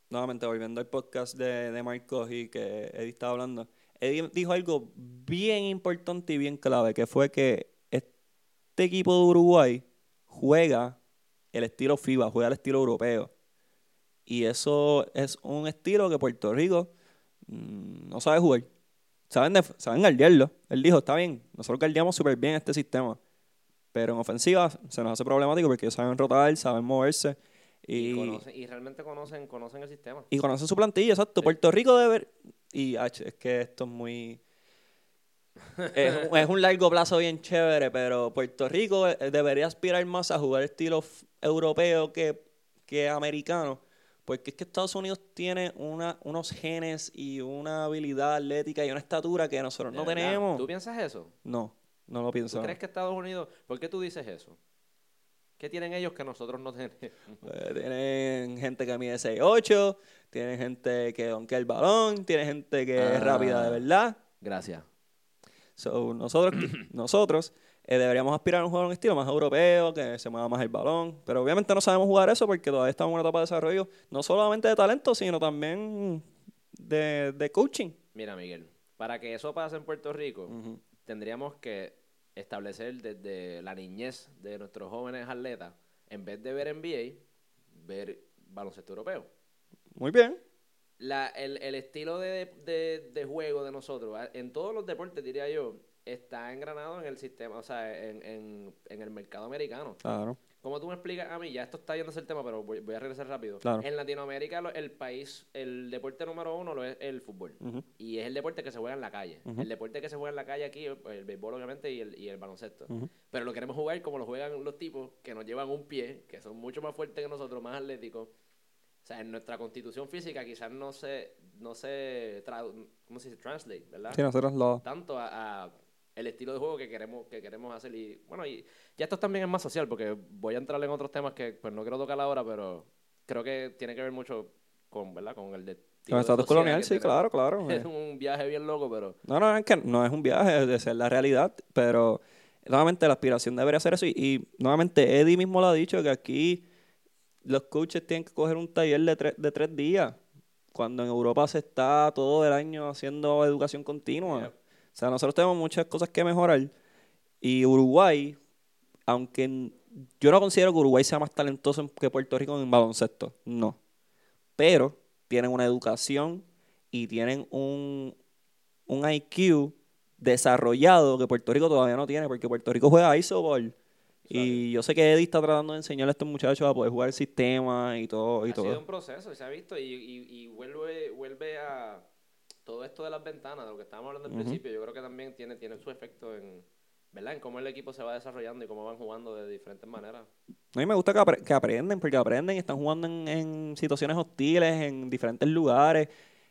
nuevamente volviendo al podcast de, de Marcos y que Eddie estaba hablando, Eddie dijo algo bien importante y bien clave, que fue que este equipo de Uruguay juega el estilo FIBA, juega el estilo europeo. Y eso es un estilo que Puerto Rico mm, no sabe jugar. Saben, de, saben guardiarlo. Él dijo, está bien, nosotros guardiamos súper bien este sistema. Pero en ofensiva se nos hace problemático porque ellos saben rotar, saben moverse. Y, Y, conocen- y realmente conocen, conocen el sistema. y conocen su plantilla, exacto. Puerto Rico debe... ver- Y ach, es que esto es muy... [LAUGHS] es, un- es un largo plazo bien chévere, pero Puerto Rico eh, debería aspirar más a jugar estilo europeo que, que americano. Porque es que Estados Unidos tiene una, unos genes y una habilidad atlética y una estatura que nosotros De no verdad. tenemos. ¿Tú piensas eso? No, no lo ¿Tú pienso. crees que Estados Unidos... ¿Por qué tú dices eso? ¿Qué tienen ellos que nosotros no tenemos? [LAUGHS] Eh, tienen gente que mide 6'8", tienen gente que donkea el balón, tienen gente que es rápida de Ah. verdad. Gracias. So, nosotros, [CLEARS THROAT] nosotros eh, deberíamos aspirar a un juego en un estilo más europeo, que se mueva más el balón. Pero obviamente no sabemos jugar eso porque todavía estamos en una etapa de desarrollo, no solamente de talento, sino también de, de coaching. Mira, Miguel, para que eso pase en Puerto Rico, tendríamos que establecer desde la niñez de nuestros jóvenes atletas, en vez de ver NBA, ver baloncesto europeo. Muy bien. La, el, el estilo de, de- de juego de nosotros, en todos los deportes, diría yo, está engranado en el sistema, o sea, en, en, en el mercado americano. Claro. Como tú me explicas a mí, ya esto está yéndose el tema, pero voy, voy a regresar rápido. Claro. En Latinoamérica, lo- el país, el deporte número uno lo es el fútbol. Y es el deporte que se juega en la calle. El deporte que se juega en la calle aquí, el, el béisbol obviamente y el, y el baloncesto. Ujú. Pero lo queremos jugar como lo juegan los tipos que nos llevan un pie, que son mucho más fuertes que nosotros, más atléticos. O sea, en nuestra constitución física quizás no se, no se, tradu- ¿cómo se dice? Translate, ¿verdad? Sí, nosotros lo... Tanto a, a el estilo de juego que queremos, que queremos hacer. Y bueno, y ya esto también es más social, porque voy a entrar en otros temas que pues no quiero tocar ahora, pero creo que tiene que ver mucho con, ¿verdad? Con el de Con el estatus colonial, sí, claro, claro. [LAUGHS] Es un viaje bien loco, pero No, no, es que no es un viaje, es ser la realidad, pero nuevamente la aspiración debería ser eso. Y, y nuevamente Eddie mismo lo ha dicho, que aquí los coaches tienen que coger un taller de, tres- de tres días, cuando en Europa se está todo el año haciendo educación continua. Yep. O sea, nosotros tenemos muchas cosas que mejorar. Y Uruguay, aunque yo no considero que Uruguay sea más talentoso que Puerto Rico en baloncesto, no. Pero tienen una educación y tienen un, un IQ desarrollado que Puerto Rico todavía no tiene, porque Puerto Rico juega isoball. Y yo sé que Eddie está tratando de enseñarle a estos muchachos a poder jugar el sistema y todo. Y ha sido un proceso, se ha visto, y, y, y vuelve, vuelve a todo esto de las ventanas, de lo que estábamos hablando al principio, yo creo que también tiene, tiene su efecto en, ¿verdad? En cómo el equipo se va desarrollando y cómo van jugando de diferentes maneras. No, y me gusta que, apre- que aprenden, porque aprenden y están jugando en, en situaciones hostiles, en diferentes lugares,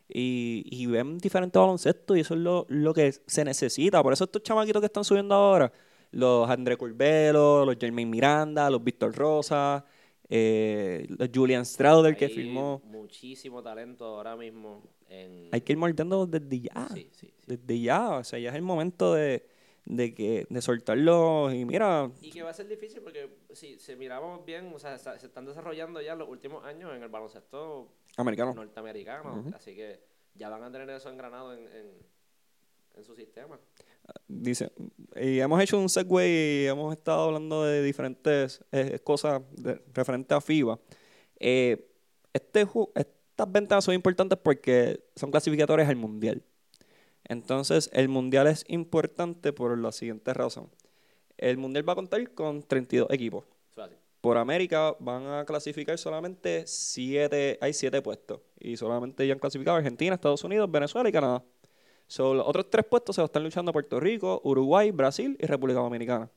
y, y ven diferentes baloncestos, y eso es lo, lo que se necesita. Por eso estos chamaquitos que están subiendo ahora, los André Curbelo, los Jermaine Miranda, los Víctor Rosa, eh, Julian Strauder que Hay firmó. muchísimo talento ahora mismo en... Hay que ir mordiendo desde ya. Sí, sí, sí. Desde ya. O sea, ya es el momento de, de que, de soltarlos. Y mira, Y que va a ser difícil porque si, si miramos bien, o sea, se, están desarrollando ya los últimos años en el baloncesto americano. norteamericano, así que ya van a tener eso engranado en, en, en su sistema. Dice, y hemos hecho un segue y hemos estado hablando de diferentes eh, cosas de- referentes a FIBA. Eh, este, estas ventanas son importantes porque son clasificatorias al Mundial. Entonces, el Mundial es importante por la siguiente razón. El Mundial va a contar con 32 equipos. Por América van a clasificar solamente 7, hay 7 puestos. Y solamente ya han clasificado Argentina, Estados Unidos, Venezuela y Canadá. So, los otros tres puestos se están luchando Puerto Rico, Uruguay, Brasil y República Dominicana.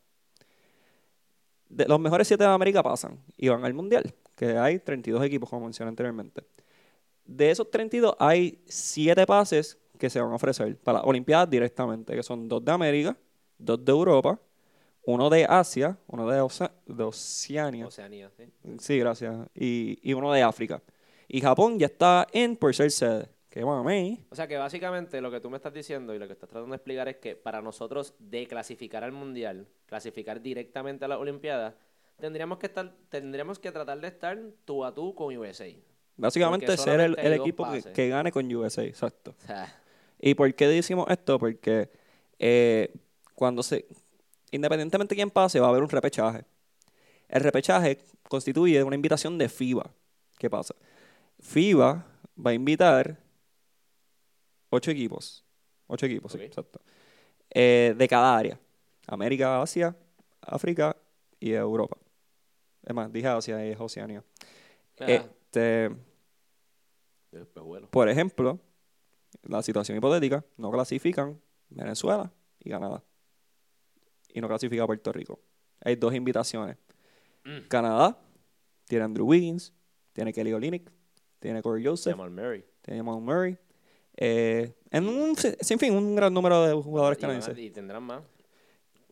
De, los mejores 7 de América pasan y van al Mundial, que hay 32 equipos, como mencioné anteriormente. De esos 32 hay 7 pases que se van a ofrecer para las Olimpiadas directamente, que son 2 de América, 2 de Europa, uno de Asia, uno de, Oce- de Oceania. Oceanía, sí. Sí, gracias. Y, y uno de África. Y Japón ya está en por ser sede. Que mami. O sea que básicamente lo que tú me estás diciendo y lo que estás tratando de explicar es que para nosotros de clasificar al mundial, clasificar directamente a las Olimpiadas, tendríamos que estar, tendríamos que tratar de estar tú a tú con USA. Básicamente ser el, equipo que, gane con USA, exacto. O sea, ¿Y por qué decimos esto? Porque eh, cuando se, independientemente de quién pase, va a haber un repechaje. El repechaje constituye una invitación de FIBA. ¿Qué pasa? FIBA va a invitar ocho equipos. Ocho equipos, sí, exacto. Eh, de cada área. América, Asia, África y Europa. Es más, dije Asia y es Oceanía. ajá. Este, pues bueno. por ejemplo, la situación hipotética, no clasifican Venezuela y Canadá. Y no clasifica Puerto Rico. Hay dos invitaciones. Mm. Canadá tiene Andrew Wiggins, tiene Kelly Olynyk, tiene Corey Joseph, Jamal Murray. tiene Jamal Murray. Eh, en un sin fin, un gran número de jugadores Y canadienses. Y tendrán más.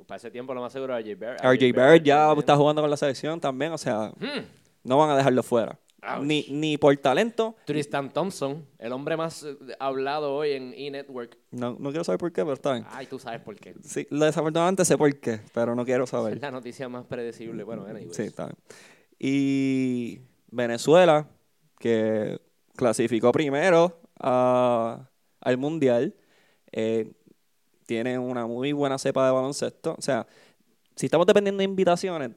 Para ese tiempo lo más seguro RJ Barrett. RJ Barrett ya también. está jugando con la selección también, o sea, Hmm. no van a dejarlo fuera. Ouch. Ni, ni por talento, Tristan Thompson, el hombre más eh, hablado hoy en E-Network. no, no quiero saber por qué, pero está bien. Ay, tú sabes por qué. Sí, desafortunadamente sé por qué, pero no quiero saber. Es la noticia más predecible. Bueno, anyways. Sí, está bien. Y Venezuela, que clasificó primero a- al Mundial, eh, tiene una muy buena cepa de baloncesto. O sea, si estamos dependiendo de invitaciones,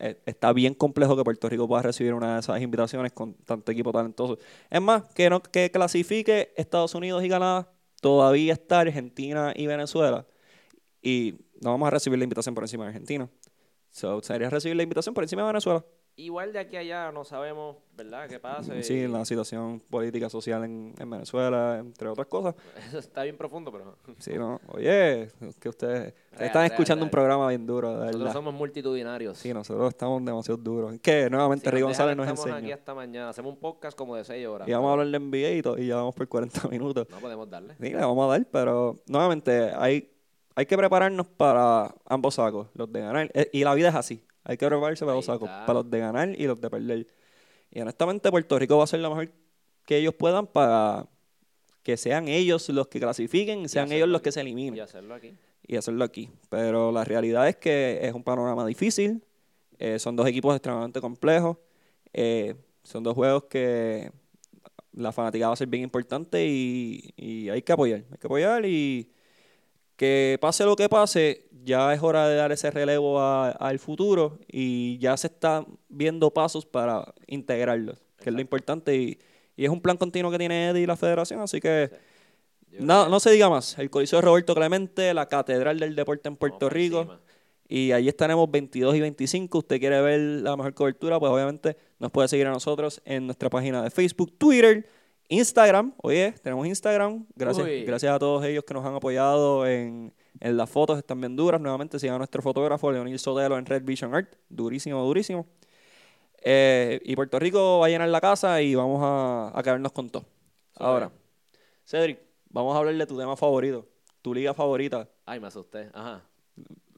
eh, está bien complejo que Puerto Rico pueda recibir una de esas invitaciones con tanto equipo talentoso. Es más, que, no, que clasifique Estados Unidos y Canadá, todavía está Argentina y Venezuela. Y no vamos a recibir la invitación por encima de Argentina. So, sería recibir la invitación por encima de Venezuela. Igual de aquí a allá no sabemos, ¿verdad? ¿Qué pasa? Sí, la situación política social en, en Venezuela, entre otras cosas. Eso [LAUGHS] está bien profundo, pero Sí, no. Oye, que ustedes, Real, están real, escuchando un real. programa bien duro, de nosotros somos multitudinarios. Sí, nosotros estamos demasiado duros. Que nuevamente Si Rick nos González nos estamos aquí enseña. hasta mañana. Hacemos un podcast como de 6 horas. Y vamos a pero hablar de NBA y, todo, y ya vamos por 40 [LAUGHS] minutos. No podemos darle. Sí, le vamos a dar, pero nuevamente hay, hay que prepararnos para ambos sacos, los de ganar. Eh, Y la vida es así. Hay que prepararse para Ahí los sacos, está. para los de ganar y los de perder. Y honestamente Puerto Rico va a hacer lo mejor que ellos puedan para que sean ellos los que clasifiquen sean ellos los aquí. que se eliminen Y hacerlo aquí. y hacerlo aquí. Pero la realidad es que es un panorama difícil. eh, son dos equipos extremadamente complejos. eh, son dos juegos que la fanática va a ser bien importante y, y hay que apoyar. Hay que apoyar y que pase lo que pase, ya es hora de dar ese relevo al futuro y ya se están viendo pasos para integrarlos, que es lo importante. Y, y es un plan continuo que tiene Eddie y la federación, así que... Yo No, se diga más. El Coliseo de Roberto Clemente, la Catedral del Deporte en Puerto Rico. encima. Y allí estaremos 22 y 25. Usted quiere ver la mejor cobertura, pues obviamente nos puede seguir a nosotros en nuestra página de Facebook, Twitter, Instagram. Oye, tenemos Instagram. Gracias, Uy. gracias a todos ellos que nos han apoyado en, en las fotos. Están bien duras. Nuevamente sigan a nuestro fotógrafo, Leonil Sotelo, en Red Vision Art. Durísimo, durísimo. Eh, y Puerto Rico va a llenar la casa y vamos a, a quedarnos con todo. Ahora. Cedric, vamos a hablar de tu tema favorito, tu liga favorita. Ay, me asusté. Ajá.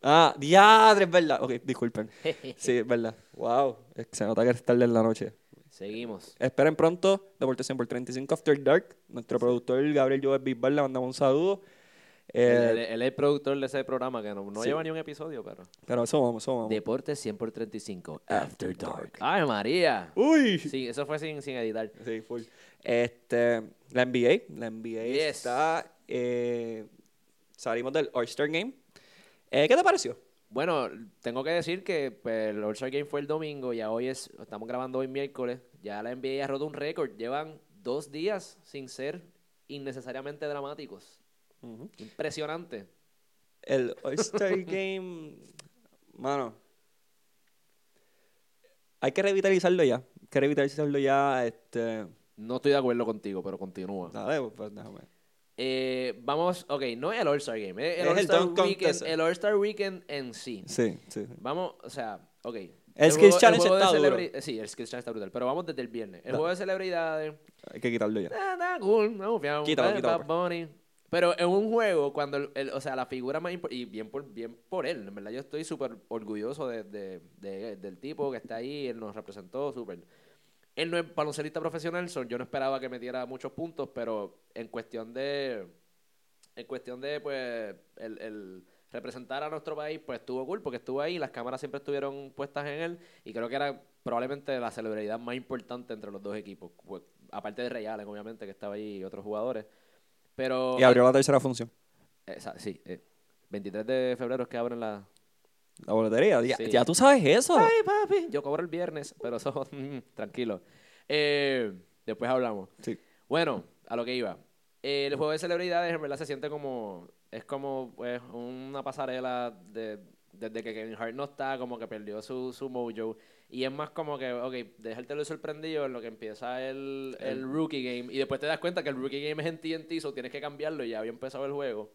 Ah, diadre, es verdad. Ok, disculpen. [LAUGHS] Sí, es verdad. Wow, es que se nota que es tarde en la noche. Seguimos. Esperen pronto, Deportes 100 por 35 After Dark. Nuestro productor Gabriel Jovet Bisbal le mandamos un saludo. Él, Eh, él- él es el productor de ese programa que no, no sí. lleva ni un episodio, pero. pero eso vamos, eso vamos. Deportes 100 por 35 After Dark. ¡Ay, María! Uy. Sí, eso fue sin, sin editar. Sí, full. Este, la NBA, la NBA Yes. está, eh, salimos del All-Star Game. Eh, ¿Qué te pareció? Bueno, tengo que decir que pues, el All-Star Game fue el domingo, ya hoy es, estamos grabando hoy miércoles, ya la NBA ha roto un récord, llevan dos días sin ser innecesariamente dramáticos. Impresionante. El All-Star [LAUGHS] Game, mano, hay que revitalizarlo ya. Hay que revitalizarlo ya. Este, No estoy de acuerdo contigo, pero continúa. dale, pues déjame. Eh, vamos, ok, no es el All-Star Game, es el el All-Star Weekend, el All-Star Weekend en sí. Sí, sí. Vamos, o sea, ok. El juego- Skills Challenge de está duro. Sí, el Skills Challenge está brutal, pero vamos desde el viernes. El Da. juego de celebridades, Hay que quitarlo ya. Ah, está cool, no, fiao, Quítalo, eh, quítalo, Bad Bunny. Pero en un juego, cuando, el, el- o sea, la figura más importante, y bien por, bien por él, en verdad, yo estoy súper orgulloso de, de- de- del tipo que está ahí, él nos representó súper. Él no es baloncelista profesional, so yo no esperaba que metiera muchos puntos, pero en cuestión de, en cuestión de, pues, el, el representar a nuestro país, pues estuvo cool, porque estuvo ahí, las cámaras siempre estuvieron puestas en él, y creo que era probablemente la celebridad más importante entre los dos equipos, pues, aparte de Ray Allen, obviamente, que estaba ahí y otros jugadores. Pero, Y abrió la tercera función. Sí, eh, 23 de febrero es que abren la... La boletería. Ya, Sí. ya tú sabes eso. Ay, papi, yo cobro el viernes, pero eso, [LAUGHS] tranquilo. Eh, después hablamos. Sí. Bueno, a lo que iba. Eh, el juego de celebridades en verdad se siente como, es como pues una pasarela de, desde que Kevin Hart no está, como que perdió su, su mojo. Y es más como que, ok, dejártelo sorprendido en lo que empieza el, el rookie game. Y después te das cuenta que el rookie game es en TNT, so tienes que cambiarlo y ya había empezado el juego.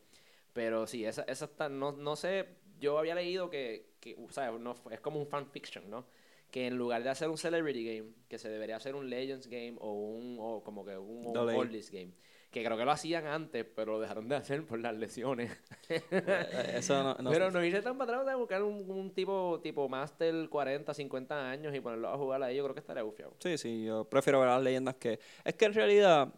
Pero sí, esa, esa está, no, no sé, yo había leído que, que o sea, no, es como un fanfiction, ¿no? Que en lugar de hacer un Celebrity Game, que se debería hacer un Legends Game o un, o como que un, un Double A. Oldies Game. Que creo que lo hacían antes, pero lo dejaron de hacer por las lesiones. Eh, Eso no, no- [LAUGHS] pero no hice tan para atrás de buscar un, un tipo, tipo Master 40, 50 años y ponerlo a jugar ahí, yo creo que estaría bufiado. Sí, sí, yo prefiero ver las leyendas que... Es que en realidad,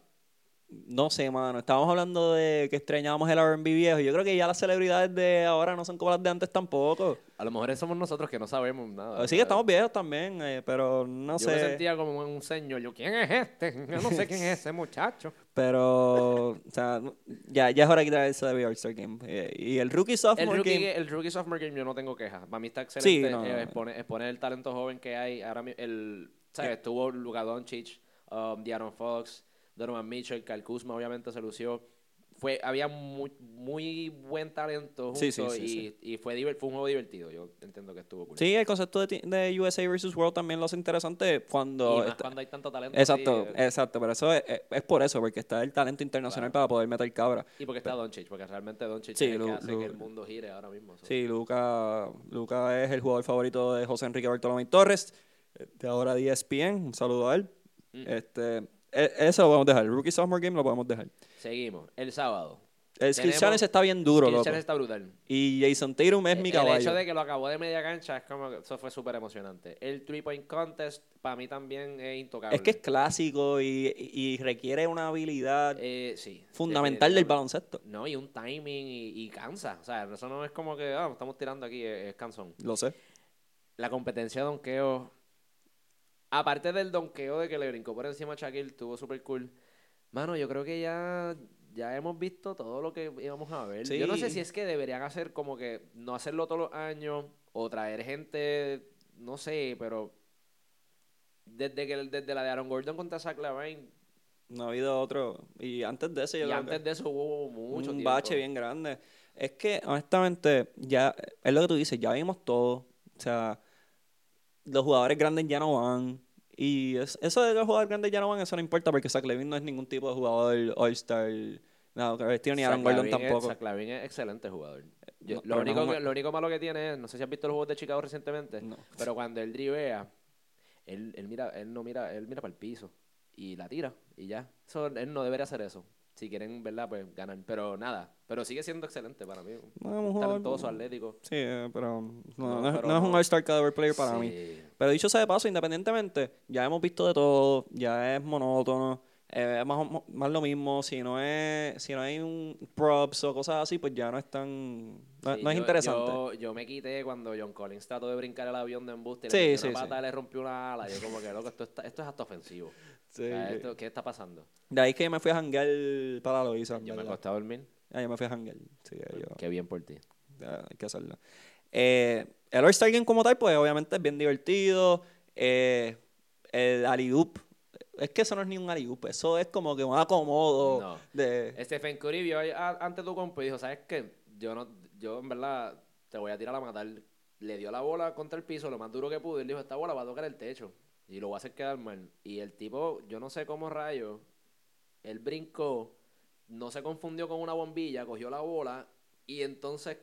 no sé, mano, estábamos hablando de que extrañábamos el R&B viejo. Yo creo que ya las celebridades de ahora no son como las de antes tampoco. A lo mejor somos nosotros que no sabemos nada. sí, que estamos viejos también, eh, pero no Yo me sé. sentía como un señor. Yo, ¿quién es este? Yo no sé quién es ese muchacho. [LAUGHS] Pero, o sea, ya, ya es hora de quitar el Celebrity All-Star Game. Eh, y el Rookie El Sophomore rookie, Game... el rookie Sophomore Game yo no tengo quejas. Para mí está excelente. Sí, no, eh, exponer, exponer el talento joven que hay. Ahora el, ¿sabes? Estuvo Luka Doncic, um, De'Aaron Fox, Donovan Mitchell, Kyle Kuzma obviamente se lució. Fue, había muy, muy buen talento Sí, sí, juntos sí, y, sí. y fue, fue un juego divertido. Yo entiendo que estuvo cool. Sí, el concepto de, de USA versus World también lo hace interesante y cuando... más está- cuando hay tanto talento. Exacto, así, eh, exacto, pero eso es, es- es por eso, porque está el talento internacional para poder meter cabra. y porque está Doncic, porque realmente Doncic Sí, es el que hace Lu- que el mundo gire ahora mismo. so. Sí, Luca, Luca es el jugador favorito de José Enrique Bartolomé Torres, eh, de ahora de ESPN, un saludo a él. Mm. Este, eso lo podemos dejar, el Rookie Sophomore Game lo podemos dejar. Seguimos. El sábado. El Skill Challenge está bien duro, Skill. Challenge está brutal. Y Jason Tatum es mi el caballo. hecho de que lo acabó de media cancha es como que eso fue súper emocionante. El three point contest para mí también es intocable. Es que es clásico y, y requiere una habilidad Eh, sí. fundamental del baloncesto. No, y un timing y, y cansa. O sea, eso no es como que ah, estamos tirando aquí, es, es cansón. Lo sé. La competencia de donkeo. Aparte del donkeo de que le brincó por encima a Shaquille, estuvo súper cool. Mano, yo creo que ya, ya hemos visto todo lo que íbamos a ver. Yo no sé Sí. si es que deberían hacer como que no hacerlo todos los años o traer gente, no sé, pero desde que desde la de Aaron Gordon contra Zach Lavine No ha habido otro. Y antes de eso, yo y creo antes de eso hubo mucho un tiempo. bache bien grande. Es que, honestamente, ya es lo que tú dices, ya vimos todo. O sea, los jugadores grandes ya no van. Y es- eso de los jugadores grandes ya no van, eso no importa porque Zach Levine no es ningún tipo de jugador All-Star. No, que ni Aaron Gordon tampoco. Zach es excelente jugador. Yo- No, lo, único no- que- lo único malo que tiene es, no sé si has visto los juegos de Chicago recientemente, No. pero cuando él drivea, él, él mira, él no mira, él mira para el piso y la tira y ya. Eso, él no debería hacer eso. Si quieren, ¿verdad? Pues ganan. Pero nada. Pero sigue siendo excelente para mí. No, Talentoso, atlético. Sí, eh, pero no, No, no es- pero no es un. All-Star caliber player para mí. Sí. Pero dicho sea de paso, independientemente, ya hemos visto de todo, ya es monótono, eh, es más, más lo mismo. Si no es, si no hay un props o cosas así, pues ya no es tan, no, Sí, no es yo- interesante. Yo, yo me quité cuando John Collins trató de brincar el avión de embuste y Sí, le sí, una pata, le rompió una ala. Yo como que, loco, esto, está- esto es hasta ofensivo. Sí. O sea, esto- ¿Qué está pasando? De ahí que yo me fui a janguear para Loiza. en Yo me acosté a dormir. Ah, yo me fui a janguear. Sí, yo, Qué bien por ti. ya, hay que hacerlo. Eh, el All-Star Game como tal, pues obviamente es bien divertido. Eh, el alley-oop, es que eso no es ni un alley-oop, eso es como que un acomodo No. de... Stephen Curry vio ahí a- ante tu compa y dijo, ¿sabes qué? Yo no, yo en verdad te voy a tirar a matar. Le dio la bola contra el piso lo más duro que pudo y él dijo, esta bola va a tocar el techo y lo va a hacer quedar mal. Y el tipo, yo no sé cómo rayo, él brincó, no se confundió con una bombilla, cogió la bola y entonces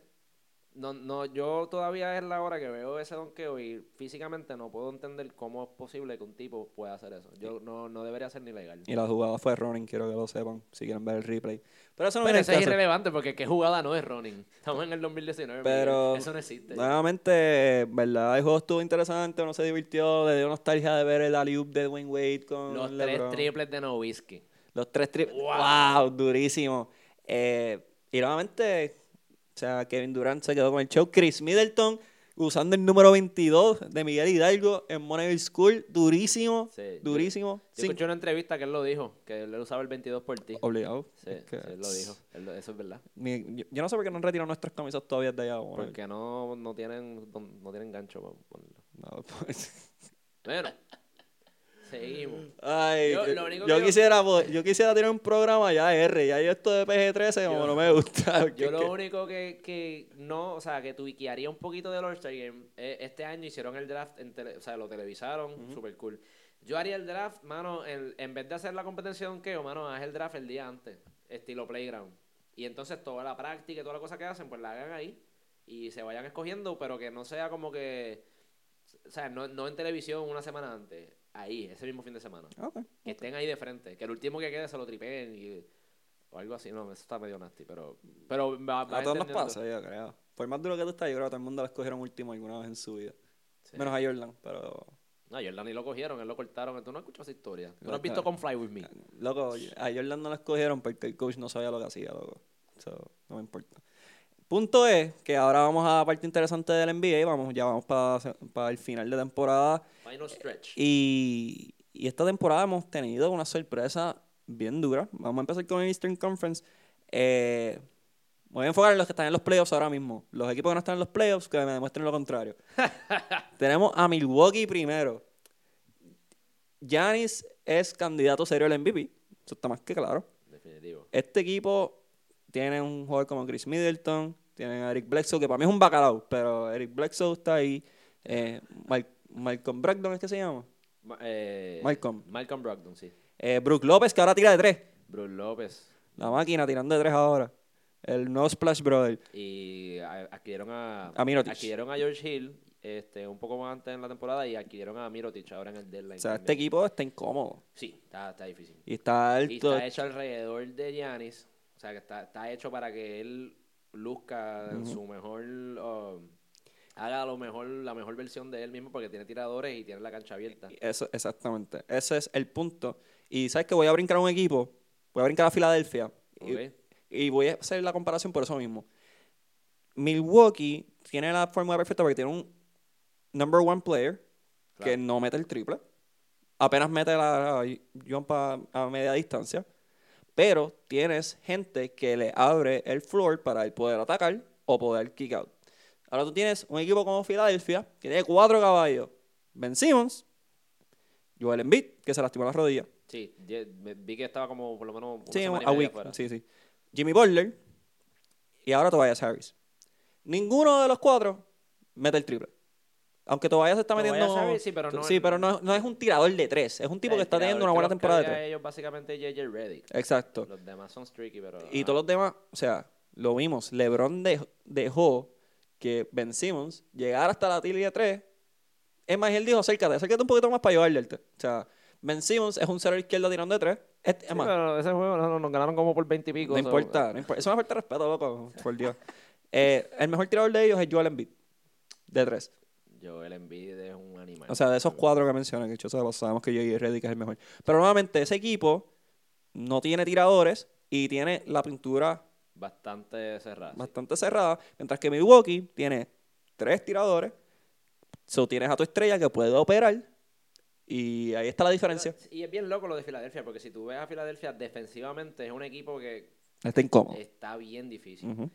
no, no, yo todavía es la hora que veo ese donqueo y físicamente no puedo entender cómo es posible que un tipo pueda hacer eso. Yo no, no debería ser ni legal. Y la jugada fue running, quiero que lo sepan, si quieren ver el replay. Pero eso no Pero eso es irrelevante porque qué jugada no es running. Estamos en el 2019. Pero eso no existe. nuevamente, verdad, el juego estuvo interesante, uno se divirtió, le dio nostalgia de ver el alley de Dwayne Wade con Los LeBron. tres triples de Nowitzki. Los tres triples. Wow. Wow, durísimo. Eh, y nuevamente, o sea, Kevin Durant se quedó con el show. Chris Middleton usando el número 22 de Miguel Hidalgo en Money School, durísimo, Sí, yo- durísimo. Yo Sin- escuché una entrevista que él lo dijo, que él usaba el 22 por ti. Obligado. Sí, Es que- sí, él lo dijo. Él eso es verdad. Mi- yo, yo no sé por qué no han retirado nuestras camisas todavía de allá. Porque no, no tienen no tienen gancho para ponerlo. No, pues. Bueno, seguimos. Ay, Yo- lo único yo que quisiera, yo quisiera tener un programa ya R, ya yo esto de PG-13 como no me gusta. Yo lo que- único que, que no, o sea, que tuiquearía un poquito del All-Star Game, eh, este año hicieron el draft, en tele- o sea, lo televisaron, super cool. Yo haría el draft, mano, en, en vez de hacer la competencia de donkeo, mano, haz el draft el día antes, estilo playground. Y entonces toda la práctica y toda la cosa que hacen, pues la hagan ahí y se vayan escogiendo, pero que no sea como que, o sea, no, no en televisión una semana antes, ahí, ese mismo fin de semana. Ok. Que estén ahí de frente, que el último que quede se lo tripeen y, o algo así, no, eso está medio nasty, pero, pero va, va A todos nos pasa, yo creo. Por más duro que tú estás, yo creo que todo el mundo la escogieron último alguna vez en su vida. Sí. Menos a Jordan, pero... No, Jordan ni lo cogieron, él lo cortaron. Tú no has escuchado esa historia. Tú no has visto con Fly With Me. Loco, a Jordan no la escogieron porque el coach no sabía lo que hacía, loco. So, no me importa. Punto es que ahora vamos a la parte interesante del NBA. Vamos, ya vamos para el final de temporada. Final stretch. Y, y esta temporada hemos tenido una sorpresa bien dura. Vamos a empezar con el Eastern Conference. Eh, me voy a enfocar en los que están en los playoffs ahora mismo. Los equipos que no están en los playoffs, que me demuestren lo contrario. [LAUGHS] Tenemos a Milwaukee primero. Giannis es candidato serio al MVP. Eso está más que claro. Definitivo. Este equipo tiene un jugador como Chris Middleton, tienen a Eric Bledsoe, que para mí es un bacalao, pero Eric Bledsoe está ahí. Eh, Malcolm Brogdon es que se llama. Ma- eh, Malcolm. Malcolm Brogdon, sí. Eh, Brook López, que ahora tira de tres. Bruce López. La máquina tirando de tres ahora. El no Splash Brother. Y a- adquirieron a... A Mirotic. Adquirieron a George Hill este, un poco más antes en la temporada y adquirieron a Mirotic ahora en el deadline. O sea, este también. equipo está incómodo. Sí, está, está difícil. Y está Y alto. está hecho alrededor de Giannis. O sea, que está, está hecho para que él luzca en su mejor... um, haga lo mejor, la mejor versión de él mismo porque tiene tiradores y tiene la cancha abierta. Eso, exactamente. Ese es el punto. Y sabes que voy a brincar a un equipo. Voy a brincar a Filadelfia. Y- voy a hacer la comparación por eso mismo. Milwaukee tiene la fórmula perfecta porque tiene un number one player que no mete el triple. Apenas mete la, la jump a, a media distancia. Pero tienes gente que le abre el floor para él poder atacar o poder kick out. Ahora tú tienes un equipo como Filadelfia que tiene cuatro caballos. Ben Simmons, Joel Embiid, que se lastimó la rodilla. Sí, vi que estaba como por lo menos una Sí, semana a week. Sí, sí. Jimmy Butler y ahora Tobias Harris. Ninguno de los cuatro mete el triple. Aunque Tobias se está metiendo. Harris, sí, pero no- Sí, pero no, no es un tirador de tres. Es un tipo que está teniendo una buena temporada de tres. ellos básicamente JJ Redick. Exacto. Los demás son streaky, pero... Y todos los demás, o sea, lo vimos. LeBron dej- dejó que Ben Simmons llegara hasta la tira de tres. Es más, él dijo: acércate, acércate un poquito más para ayudarle. O sea, Ben Simmons es un cero izquierdo tirando de tres. Este- es Sí, más, pero ese juego no, nos ganaron como por 20 y pico. No importa, no importa. Eso me falta de respeto, loco, por Dios. Eh, el mejor tirador de ellos es Joel Embiid, de tres. Yo, el Embiid es un animal. O sea, de esos cuatro que mencioné, que yo sabemos, sabemos que J.J. Redick es el mejor. Pero nuevamente, ese equipo no tiene tiradores y tiene la pintura Bastante cerrado. sí. bastante cerrada, mientras que Milwaukee tiene tres tiradores. So tienes a tu estrella que puede operar y ahí está la diferencia. Y es bien loco lo de Filadelfia, porque si tú ves a Filadelfia defensivamente, es un equipo que Está incómodo. está bien difícil.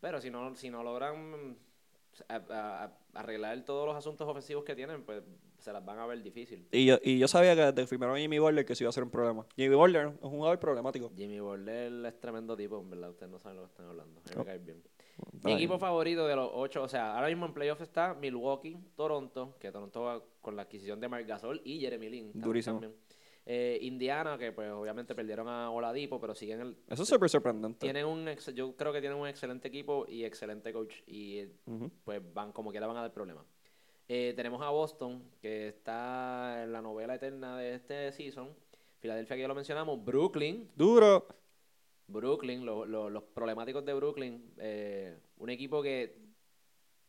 Pero si no, si no logran a- a- a- arreglar todos los asuntos ofensivos que tienen, pues se las van a ver difícil. Y yo, y yo sabía que desde firmaron a Jimmy Butler que eso iba a ser un problema. Jimmy Butler es un jugador problemático. Jimmy Butler es tremendo tipo, en verdad. Ustedes no saben lo que están hablando. A mí me cae bien. Mi equipo favorito de los ocho, o sea, ahora mismo en playoff está Milwaukee, Toronto, que Toronto va con la adquisición de Marc Gasol y Jeremy Lin. Durísimo. también. Eh, Indiana, que pues obviamente perdieron a Oladipo, pero siguen el, Eso es súper sorprendente. tienen un ex- yo creo que tienen un excelente equipo y excelente coach y pues van como quiera van a dar problemas. Eh, tenemos a Boston, que está en la novela eterna de este season. Filadelfia, que ya lo mencionamos. Brooklyn, Duro. Brooklyn, lo- lo- los problemáticos de Brooklyn. eh, un equipo que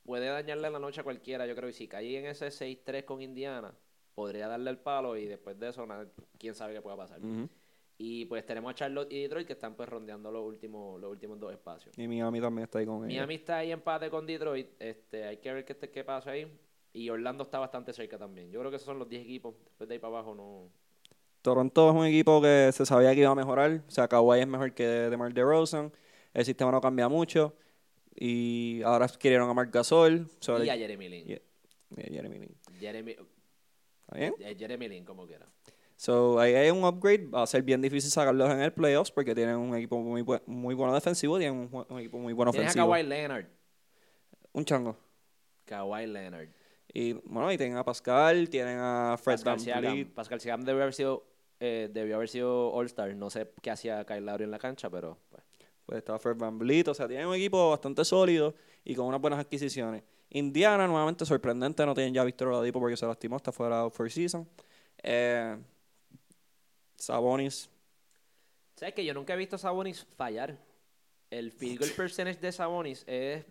puede dañarle la noche a cualquiera, yo creo. Y si cae en ese 6-3 con Indiana, podría darle el palo y después de eso, nada, quién sabe qué pueda pasar. Y pues tenemos a Charlotte y Detroit que están pues rondeando los últimos, los últimos dos espacios. Y Miami también está ahí con ellos. Miami está ahí empate con Detroit. Este, hay que ver qué, qué pasa ahí. Y Orlando está bastante cerca también. Yo creo que esos son los 10 equipos. Después de ahí para abajo no. Toronto es un equipo que se sabía que iba a mejorar. O sea, Kawhi es mejor que DeMar DeRozan. El sistema no cambia mucho. Y ahora querieron a Marc Gasol. sobre- Y a Jeremy Lin. y a- y a Jeremy Lin. Jeremy, ¿Está bien? eh, Jeremy Lin, como quiera. So, ahí hay un upgrade. Va a ser bien difícil sacarlos en el playoffs porque tienen un equipo muy, bu- muy bueno defensivo y tienen un, equipo muy bueno Tienes a ofensivo. Kawhi Leonard. Un chango. Kawhi Leonard. Y bueno, y tienen a Pascal, tienen a Fred Pascal Siakam. Pascal Siakam debió haber sido, eh, debió haber sido All-Star. No sé qué hacía Kyle Lowry en la cancha, pero pues, Pues estaba Fred Van Vliet. O sea, tienen un equipo bastante sólido y con unas buenas adquisiciones. Indiana, nuevamente sorprendente, no tienen ya a Víctor Oladipo porque se lastimó, está fuera out for season. Eh, Sabonis, ¿Sabes que Yo nunca he visto a Sabonis fallar. El field goal [LAUGHS] percentage de Sabonis es...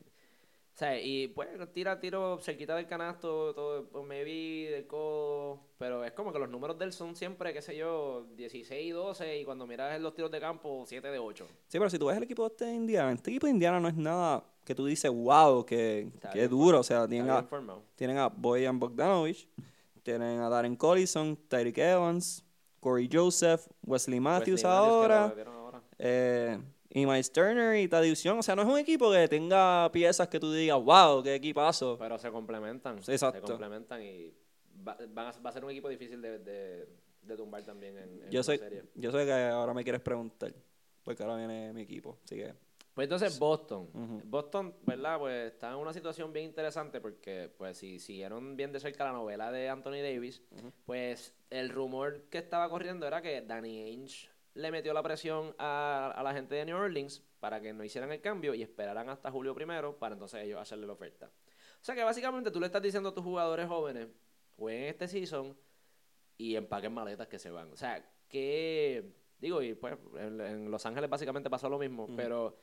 O sea, y pues tira tiro cerquita del canasto, todo, pues, maybe del codo, pero es como que los números de él son siempre, qué sé yo, 16 y 12, y cuando miras los tiros de campo, 7 de 8. Sí, pero si tú ves el equipo de este Indiana, este equipo de Indiana no es nada que tú dices, wow, que, que duro. O sea, tienen a, tienen a Boyan Bogdanovich, tienen a Darren Collison, Tyreek Evans, Corey Joseph, Wesley Matthews Wesley Matthews, ahora. Y Miles Turner y Young. O sea, no es un equipo que tenga piezas que tú digas, wow, qué equipazo. Pero se complementan. Exacto. Se complementan y va, van a, va a ser un equipo difícil de, de, de tumbar también en, en Yo sé, serie. yo sé que ahora me quieres preguntar, porque ahora viene mi equipo. Así que, Pues entonces Boston. Boston, ¿verdad? Pues está en una situación bien interesante porque pues si siguieron bien de cerca la novela de Anthony Davis, pues el rumor que estaba corriendo era que Danny Ainge le metió la presión a, a la gente de New Orleans para que no hicieran el cambio y esperaran hasta julio primero para entonces ellos hacerle la oferta. O sea que básicamente tú le estás diciendo a tus jugadores jóvenes, jueguen este season y empaquen maletas que se van. O sea, que digo, y pues en, en Los Ángeles básicamente pasó lo mismo, pero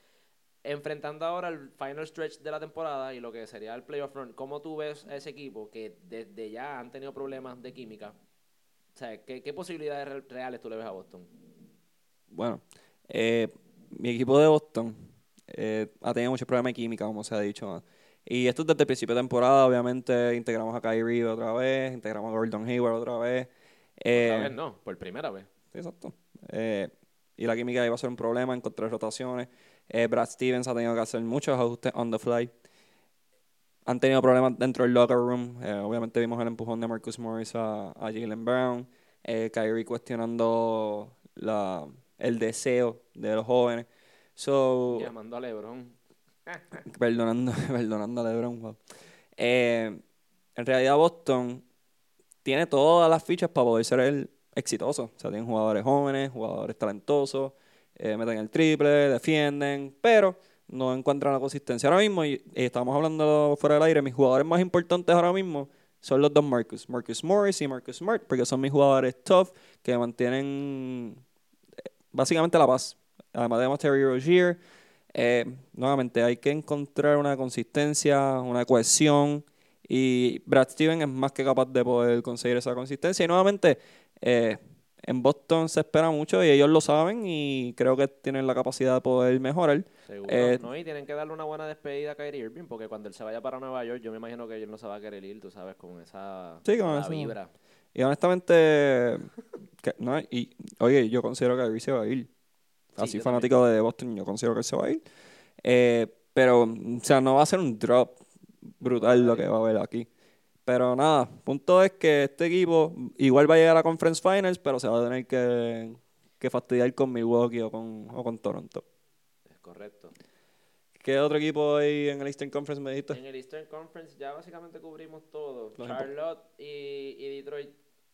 enfrentando ahora el final stretch de la temporada y lo que sería el playoff run, ¿cómo tú ves a ese equipo que desde ya han tenido problemas de química? O sea, ¿qué, qué posibilidades re- reales tú le ves a Boston? Bueno, eh, mi equipo de Boston eh, ha tenido muchos problemas de química, como se ha dicho. ¿no? Y esto es desde el principio de temporada, obviamente integramos a Kyrie otra vez, integramos a Gordon Hayward otra vez. Eh, Otra vez no, por primera vez. Exacto. Eh, y la química iba a ser un problema, encontrar rotaciones. Eh, Brad Stevens ha tenido que hacer muchos ajustes on the fly. Han tenido problemas dentro del locker room. Eh, obviamente vimos el empujón de Marcus Morris a, a Jalen Brown. Eh, Kyrie cuestionando la, el deseo de los jóvenes. So, Llamando a LeBron. [LAUGHS] perdonando, [LAUGHS] perdonando a LeBron. wow. Eh, en realidad Boston tiene todas las fichas para poder ser el exitoso. O sea, tienen jugadores jóvenes, jugadores talentosos, eh, meten el triple, defienden, pero no encuentran la consistencia. Ahora mismo, y, y estamos hablando fuera del aire, mis jugadores más importantes ahora mismo son los dos Marcus, Marcus Morris y Marcus Smart, porque son mis jugadores tough que mantienen básicamente la paz. Además tenemos Terry Rozier. Eh, nuevamente, hay que encontrar una consistencia, una cohesión. Y Brad Steven es más que capaz de poder conseguir esa consistencia. Y nuevamente, eh, en Boston se espera mucho y ellos lo saben y creo que tienen la capacidad de poder mejorar. Seguro. Eh, no, y tienen que darle una buena despedida a Kyrie Irving, porque cuando él se vaya para Nueva York, yo me imagino que él no se va a querer ir, tú sabes, con esa Sí, con eso. vibra. Y honestamente, que- no, y, oye, yo considero que Kyrie se va a ir. Sí, Así fanático de Boston, yo considero que él se va a ir. Eh, pero, o sea, no va a ser un drop brutal lo que va a haber aquí. Pero nada, punto es que este equipo igual va a llegar a Conference Finals, pero se va a tener que, que fastidiar con Milwaukee o con, o con Toronto. Es correcto. ¿Qué otro equipo hay en el Eastern Conference me dijiste? En el Eastern Conference ya básicamente cubrimos todo. Los Charlotte y, y Detroit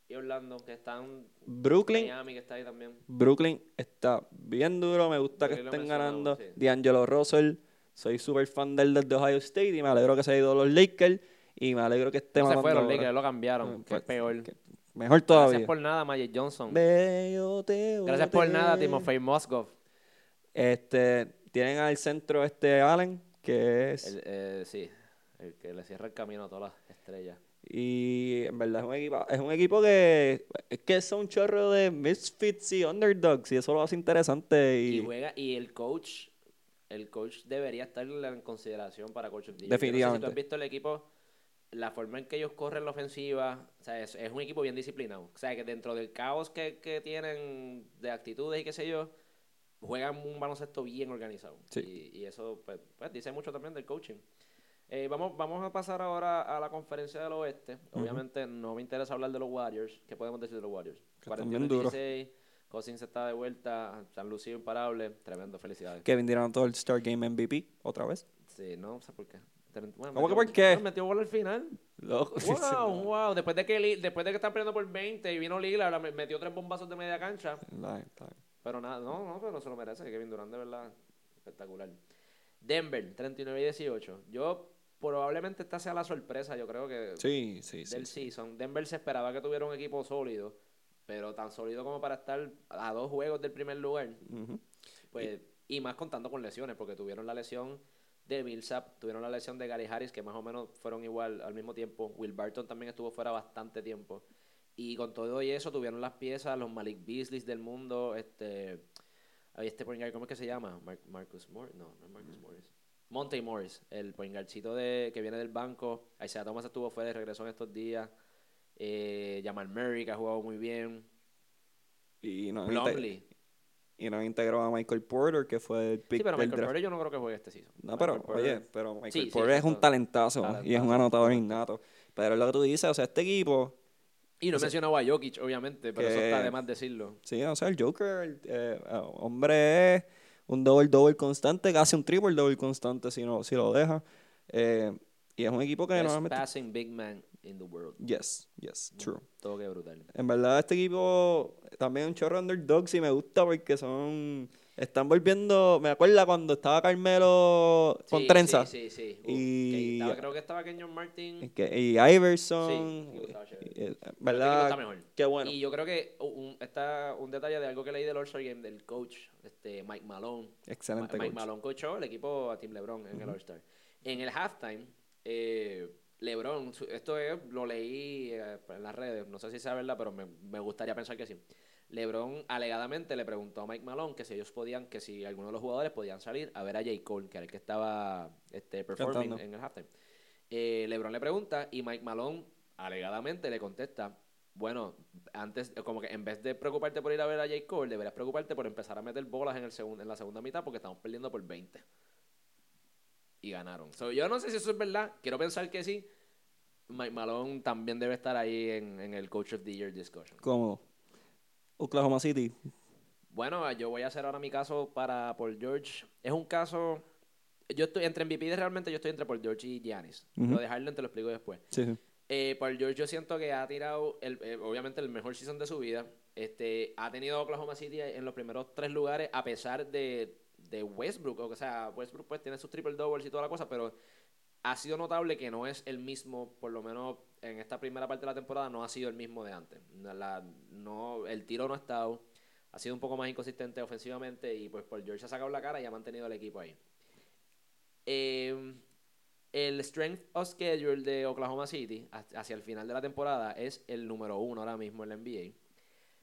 y Orlando, que están. Brooklyn, Miami, que está ahí también. Brooklyn está bien duro, me gusta que Brooklyn estén ganando. sí. D'Angelo Russell, soy súper fan del de Ohio State y me alegro que se haya ido los Lakers y me alegro que esté No se fueron, ahora. Lakers, lo cambiaron, que pues, es peor. que- Mejor Gracias todavía. por nada, Magic Johnson. Bello te Gracias por nada, Timofey Mozgov. Este, tienen al centro este Allen, que es... El, eh, sí, el que le cierra el camino a todas las estrellas. Y en verdad es un equipo, es un equipo que es que son un chorro de misfits y underdogs y eso lo hace interesante Y y, juega, y el coach, el coach debería estar en consideración para Coach of the no sé si Definitivamente. tú has visto el equipo, la forma en que ellos corren la ofensiva, o sea, es, es un equipo bien disciplinado. O sea, que dentro del caos que, que tienen de actitudes y qué sé yo, juegan un baloncesto bien organizado. Sí. Y, y eso pues, pues, dice mucho también del coaching. Eh, vamos, vamos a pasar ahora a la conferencia del oeste. Obviamente no me interesa hablar de los Warriors. ¿Qué podemos decir de los Warriors? Que están bien duros. 41-16, Cousins está de vuelta, se han lucido imparables. Tremendo, felicidades. Kevin Durant todo el Star Game MVP otra vez. Sí, no sé por qué. Bueno, ¿Cómo que metió- por qué? Metió gol al final. Loco, sí, Wow, wow. Después de que, después de que están perdiendo por 20 y vino me- metió tres bombazos de media cancha. Está bien. Pero nada, no, no, pero se lo merece. Kevin Durant, de verdad, espectacular. Denver, 39 y 18. Yo, probablemente esta sea la sorpresa, yo creo que Sí, sí, sí. del sí. season. Denver se esperaba que tuviera un equipo sólido, pero tan sólido como para estar a dos juegos del primer lugar. Pues, y más contando con lesiones, porque tuvieron la lesión de Millsap, tuvieron la lesión de Gary Harris, que más o menos fueron igual al mismo tiempo. Will Barton también estuvo fuera bastante tiempo. Y con todo y eso tuvieron las piezas, los Malik Beasley del mundo, este... Este point guard, ¿cómo es que se llama? Mar- Marcus Morris. No, no es Marcus Morris. Monte Morris, el point guardcito de, que viene del banco. Isaiah Thomas estuvo fuera y regresó en estos días. Eh, Jamal Murray, que ha jugado muy bien. Y Plumlee. y nos integró a Michael Porter, que fue el pick Sí, pero del Michael draft. Porter yo no creo que juegue este season. No, pero, Porter- oye, pero Michael Sí, sí, Porter es un eso- talentazo, y es un talentazo, anotador innato. Pero es lo que tú dices, o sea, este equipo, Y no he mencionado a Jokic, obviamente, pero eso que- está de más decirlo. sí, o sea, el Joker, eh, eh, hombre, es un double-double constante, casi un triple-double constante si, no, si lo deja. Eh, y es un equipo que Best normalmente... passing big man in the world. Yes, yes, true. Todo que brutal. En verdad, este equipo también es un chorro underdogs y me gusta porque son. Están volviendo. Me acuerda cuando estaba Carmelo con Sí, trenza. Sí, sí, sí. Uf, Y- que estaba- creo que estaba Kenyon Martin. Y, que- y Iverson. Sí, y- eh, equipo ¿Verdad? está mejor. Qué bueno. Y yo creo que un, está un detalle de algo que leí del All-Star Game del coach, este Mike Malone. Excelente. Ma- Mike coach. Malone coachó el equipo a Team LeBron en el All-Star. En el halftime, eh, LeBron, esto es, lo leí eh, en las redes, no sé si sea verdad, pero me, me gustaría pensar que sí. LeBron alegadamente le preguntó a Mike Malone que si ellos podían, que si alguno de los jugadores podían salir a ver a J. Cole, que era el que estaba este, performing Cantando. en el halftime. Eh, LeBron le pregunta y Mike Malone alegadamente le contesta, bueno, antes, como que en vez de preocuparte por ir a ver a J. Cole, deberías preocuparte por empezar a meter bolas en, el segun- en la segunda mitad porque estamos perdiendo por 20. Y ganaron. So, yo no sé si eso es verdad, quiero pensar que sí. Mike Malone también debe estar ahí en, en el Coach of the Year discussion. Como Oklahoma City. Bueno, yo voy a hacer ahora mi caso para Paul George. Es un caso. Yo estoy entre MVP realmente, yo estoy entre Paul George y Giannis. Lo de Harden te lo explico después. Sí, sí. Eh, Paul George yo siento que ha tirado, el, eh, obviamente, el mejor season de su vida. Este, ha tenido Oklahoma City en los primeros tres lugares a pesar de, de Westbrook. O sea, Westbrook pues tiene sus triple doubles y toda la cosa, pero ha sido notable que no es el mismo, por lo menos en esta primera parte de la temporada, no ha sido el mismo de antes. La- no, el tiro no ha estado, ha sido un poco más inconsistente ofensivamente y pues Paul George ha sacado la cara y ha mantenido el equipo ahí. Eh, el strength of schedule de Oklahoma City ha- hacia el final de la temporada es el número uno ahora mismo en la NBA.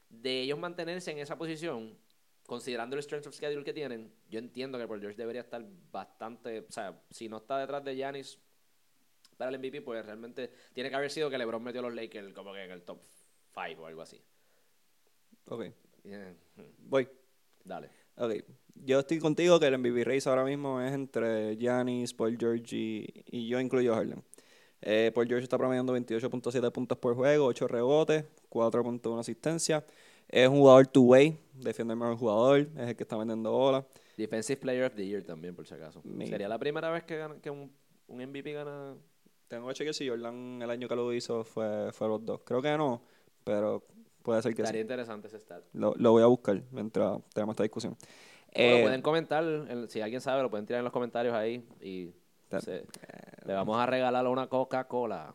De ellos mantenerse en esa posición, considerando el strength of schedule que tienen, yo entiendo que Paul George debería estar bastante, o sea, si no está detrás de Giannis para el MVP, pues realmente tiene que haber sido que LeBron metió a los Lakers como que en el top 5 o algo así. Ok. Yeah. Voy. Dale. Ok. Yo estoy contigo que el MVP race ahora mismo es entre Giannis, Paul George y, y yo incluyo a Harden. Eh, Paul George está promediando 28.7 puntos por juego, 8 rebotes, 4.1 asistencia. Es un jugador two-way, defiende el mejor jugador, es el que está vendiendo bola. Defensive Player of the Year también, por si acaso. Mi- Sería la primera vez que, gana- que un, un MVP gana. Tengo que chequear si Jordan el año que lo hizo fue, fue los dos. Creo que no, pero puede ser que Estaría sí. interesante ese stat. Lo, lo voy a buscar mientras tenemos esta discusión. Eh, pueden comentar, en- si alguien sabe, lo pueden tirar en los comentarios ahí y se- le vamos a regalar una Coca-Cola.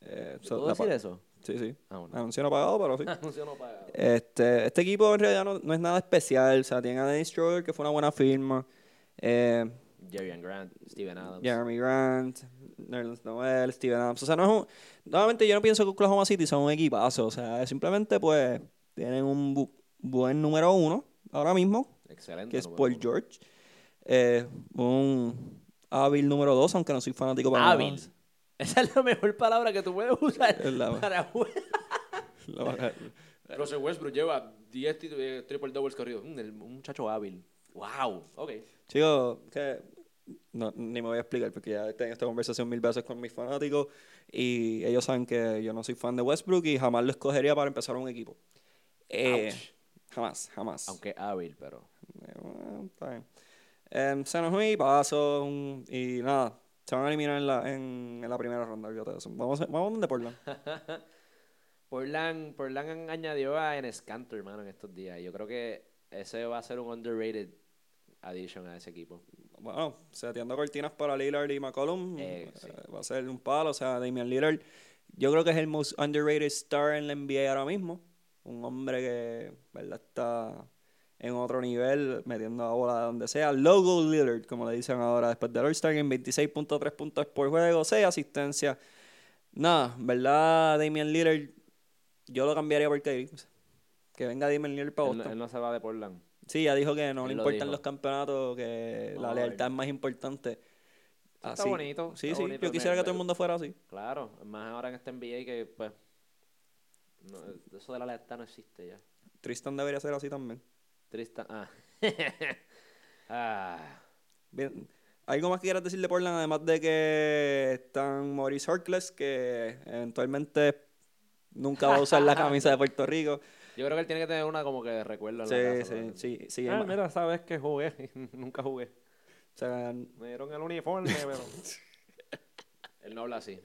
eh, ¿Se so- ¿Puedo decir eso? Sí, sí. Ah, bueno. Anuncio no pagado, pero sí. [LAUGHS] Anuncio no pagado. Este, este equipo en realidad no, no es nada especial. O sea, tiene a Dennis Schroeder, que fue una buena firma. Eh, Jerry and Grant, Steven Adams. Jeremy Grant, Nerlens Noel, Steven Adams. O sea, no es un... Nuevamente, yo no pienso que Oklahoma City son un equipazo. O sea, simplemente, pues, tienen un bu- buen número uno ahora mismo, Excelente. que es Paul uno. George. Eh, un hábil número dos, aunque no soy fanático para nada. Hábil. Esa es la mejor palabra que tú puedes usar Es la- para [LAUGHS] Russell Westbrook lleva 10 tit- eh, triple doubles corridos. Mm, un muchacho hábil. Wow. Ok. Chicos, que no, ni me voy a explicar porque ya he tenido esta conversación mil veces con mis fanáticos y ellos saben que yo no soy fan de Westbrook y jamás lo escogería para empezar un equipo. Eh, jamás, jamás. Aunque hábil, pero. Eh, bueno, está bien. Em, se nos fue y paso y nada, se van a eliminar en la, en, en la primera ronda. Vamos, a- vamos donde [LAUGHS] Portland. Portland, Portland añadió a Enes Kanter, hermano, en estos días. Yo creo que ese va a ser un underrated addition a ese equipo. Bueno, seteando cortinas para Lillard y McCollum Eh, sí. eh, va a ser un palo. O sea, Damian Lillard, yo creo que es el most underrated star en la NBA ahora mismo. Un hombre que, ¿verdad? Está en otro nivel, metiendo la bola de donde sea. Logo Lillard, como le dicen ahora, después del All-Star Game, 26.3 puntos por juego, 6 asistencias. Nada, ¿verdad? Damian Lillard, yo lo cambiaría por KD. Que venga Damian Lillard para Él, no- Boston. él no se va de Portland. Sí, ya dijo que no Él le lo importan dijo. los campeonatos, que la lealtad es más importante. está Así. bonito, Sí, está sí, bonito, yo quisiera que todo el mundo fuera así. Claro, más ahora en este NBA que, pues. no, eso de la lealtad no existe ya. Tristan debería ser así también. Tristan. Ah. [LAUGHS] ah. Bien. ¿Algo más que quieras decir de Portland? Además de que están Maurice Harkless, que eventualmente nunca va a usar la [LAUGHS] camisa de Puerto Rico. Yo creo que él tiene que tener una como que de recuerdo en Sí, la casa. sí, sí, sí. Ah, mira, sabes que jugué. [LAUGHS] Nunca jugué. o sea, Me dieron el uniforme, pero. [LAUGHS] Él no habla así.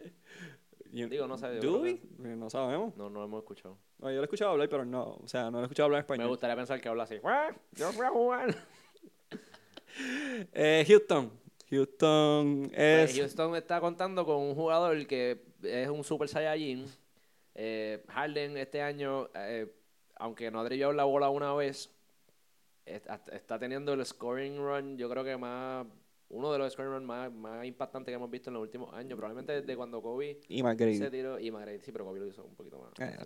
you- Digo, no ¿Do creo we? No sabemos. No, no hemos escuchado. No, yo lo he escuchado hablar, pero no. O sea, no lo he escuchado hablar en Me español. gustaría pensar que habla así. "Ah, Yo fui a jugar. [LAUGHS] Eh, Houston. Houston es... Pues Houston está contando con un jugador que es un Super Saiyajin. Eh, Harden este año, eh, aunque no ha drillado la bola una vez, está, teniendo el scoring run, yo creo que más uno de los scoring run más, más impactantes que hemos visto en los últimos años. Probablemente desde cuando Kobe Y se tiró. Y McGrady, sí, pero Kobe lo hizo un poquito más. Eh,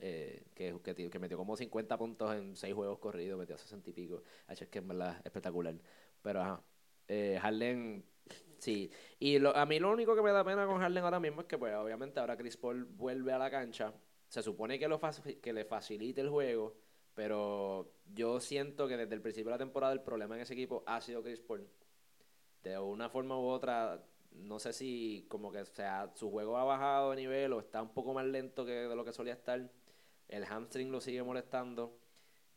eh, que, que, que metió como 50 puntos en 6 juegos corridos, metió 60 y pico. Hacho, es que en verdad espectacular. Pero ajá, eh, Harden, sí. Y lo- a mí lo único que me da pena con Harden ahora mismo es que, pues, obviamente ahora Chris Paul vuelve a la cancha. Se supone que, lo que le facilite el juego, pero yo siento que desde el principio de la temporada el problema en ese equipo ha sido Chris Paul. De una forma u otra, no sé si como que sea, su juego ha bajado de nivel o está un poco más lento que de lo que solía estar. El hamstring lo sigue molestando.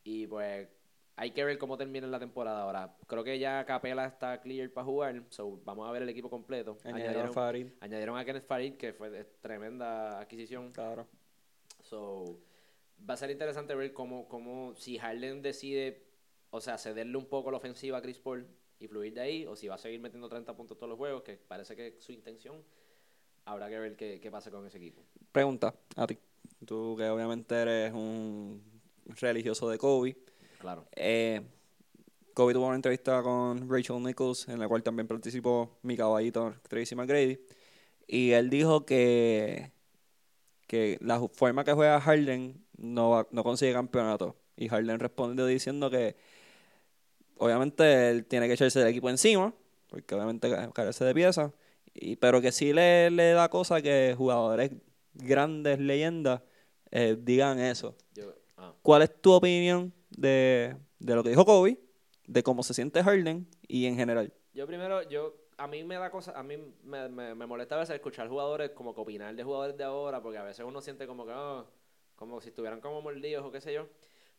Y pues hay que ver cómo termina la temporada ahora. Creo que ya Capela está clear para jugar. So vamos a ver el equipo completo. Añadieron a Farid. añadieron a Kenneth Farid, que fue de- tremenda adquisición. Claro. So, va a ser interesante ver cómo, cómo si Harden decide, o sea, cederle un poco la ofensiva a Chris Paul y fluir de ahí, o si va a seguir metiendo 30 puntos todos los juegos, que parece que es su intención. Habrá que ver qué, qué pasa con ese equipo. Pregunta a ti. Tú que obviamente eres un religioso de Kobe. Claro. Eh, Kobe tuvo una entrevista con Rachel Nichols, en la cual también participó mi caballito Tracy McGrady. Y él dijo que, que la forma que juega Harden no, no consigue campeonato. Y Harden respondió diciendo que obviamente él tiene que echarse el equipo encima, porque obviamente ca- carece de piezas, y, pero que sí le, le da cosa que jugadores grandes, leyendas, eh, digan eso. Yo, ah, ¿Cuál es tu opinión de, de lo que dijo Kobe, de cómo se siente Harden y en general? yo primero, yo a mí me da cosa, a mí me, me, me molesta a veces escuchar jugadores como que opinar de jugadores de ahora, porque a veces uno siente como que, ah, como si estuvieran como mordidos o qué sé yo.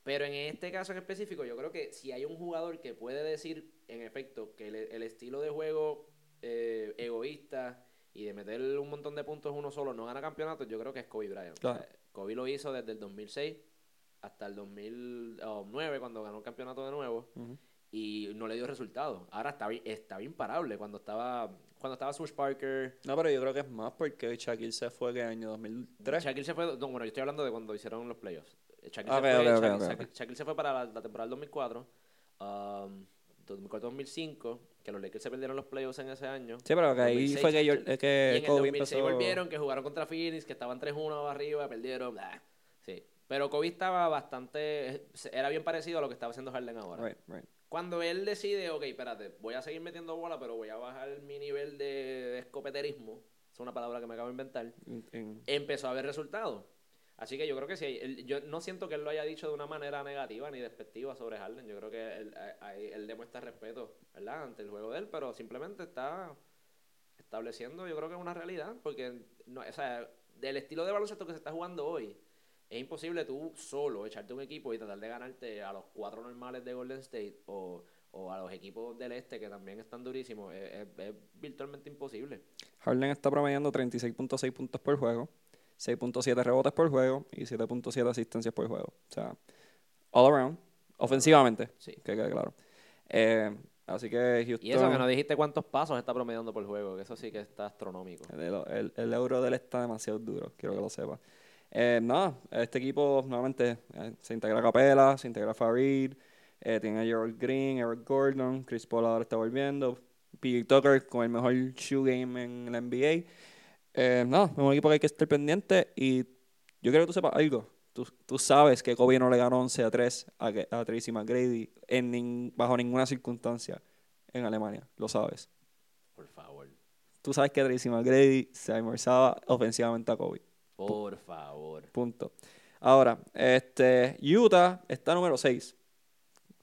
Pero en este caso en específico, yo creo que si hay un jugador que puede decir, en efecto, que el, el estilo de juego eh, egoísta y de meter un montón de puntos uno solo no gana campeonatos, yo creo que es Kobe Bryant. O sea, Kobe lo hizo desde el 2006 hasta el 2009 cuando ganó el campeonato de nuevo. Y no le dio resultados. Ahora está, estaba imparable cuando estaba cuando estaba Switch Parker. No, pero yo creo que es más porque Shaquille se fue que año 2003. Shaquille se fue, no, bueno, yo estoy hablando de cuando hicieron los playoffs. Shaquille, Ok, se, fue, ok, ok, Shaquille- ok, Shaquille- se fue para la, la temporada del 2004, um, 2004-2005, que los Lakers se perdieron los playoffs en ese año. Sí, pero que ahí 2006, fue que, yo, y es que en el Kobe 2006 empezó... volvieron, que jugaron contra Phoenix, que estaban 3-1 arriba, perdieron. blah. Sí. Pero Kobe estaba bastante. Era bien parecido a lo que estaba haciendo Harden ahora. Right, right. Cuando él decide, ok, espérate, voy a seguir metiendo bola, pero voy a bajar mi nivel de, de escopeterismo, es una palabra que me acabo de inventar, In- in- empezó a haber resultados. Así que yo creo que sí, él- yo no siento que él lo haya dicho de una manera negativa ni despectiva sobre Harden. Yo creo que él, él demuestra respeto, ¿verdad? Ante el juego de él, pero simplemente está estableciendo, yo creo que es una realidad, porque no, o sea, del estilo de baloncesto que se está jugando hoy, es imposible tú solo echarte un equipo y tratar de ganarte a los cuatro normales de Golden State o, o a los equipos del este que también están durísimos. Es, es- es virtualmente imposible. Harden está promediando 36.6 puntos por juego, 6.7 rebotes por juego y 7.7 asistencias por juego. O sea, all around, ofensivamente, Sí. que quede claro. Eh, así que Houston... Y eso que no dijiste cuántos pasos está promediando por juego, que eso sí que está astronómico. El, el- el euro de él está demasiado duro, quiero que lo sepa. Eh, nada, este equipo nuevamente eh, se integra Capela, se integra Farid, eh, tiene a Gerald Green, Eric Gordon, Chris Paul ahora está volviendo, PJ Tucker con el mejor shoe game en la NBA. Eh, nada, es un equipo que hay que estar pendiente y yo quiero que tú sepas algo. Tú, tú sabes que Kobe no le ganó 11 a 3 a, a Tracy McGrady en nin- bajo ninguna circunstancia en Alemania, lo sabes. Por favor. Tú sabes que Tracy McGrady se almorzaba ofensivamente a Kobe. Por favor. Punto. Ahora, este, Utah está número 6.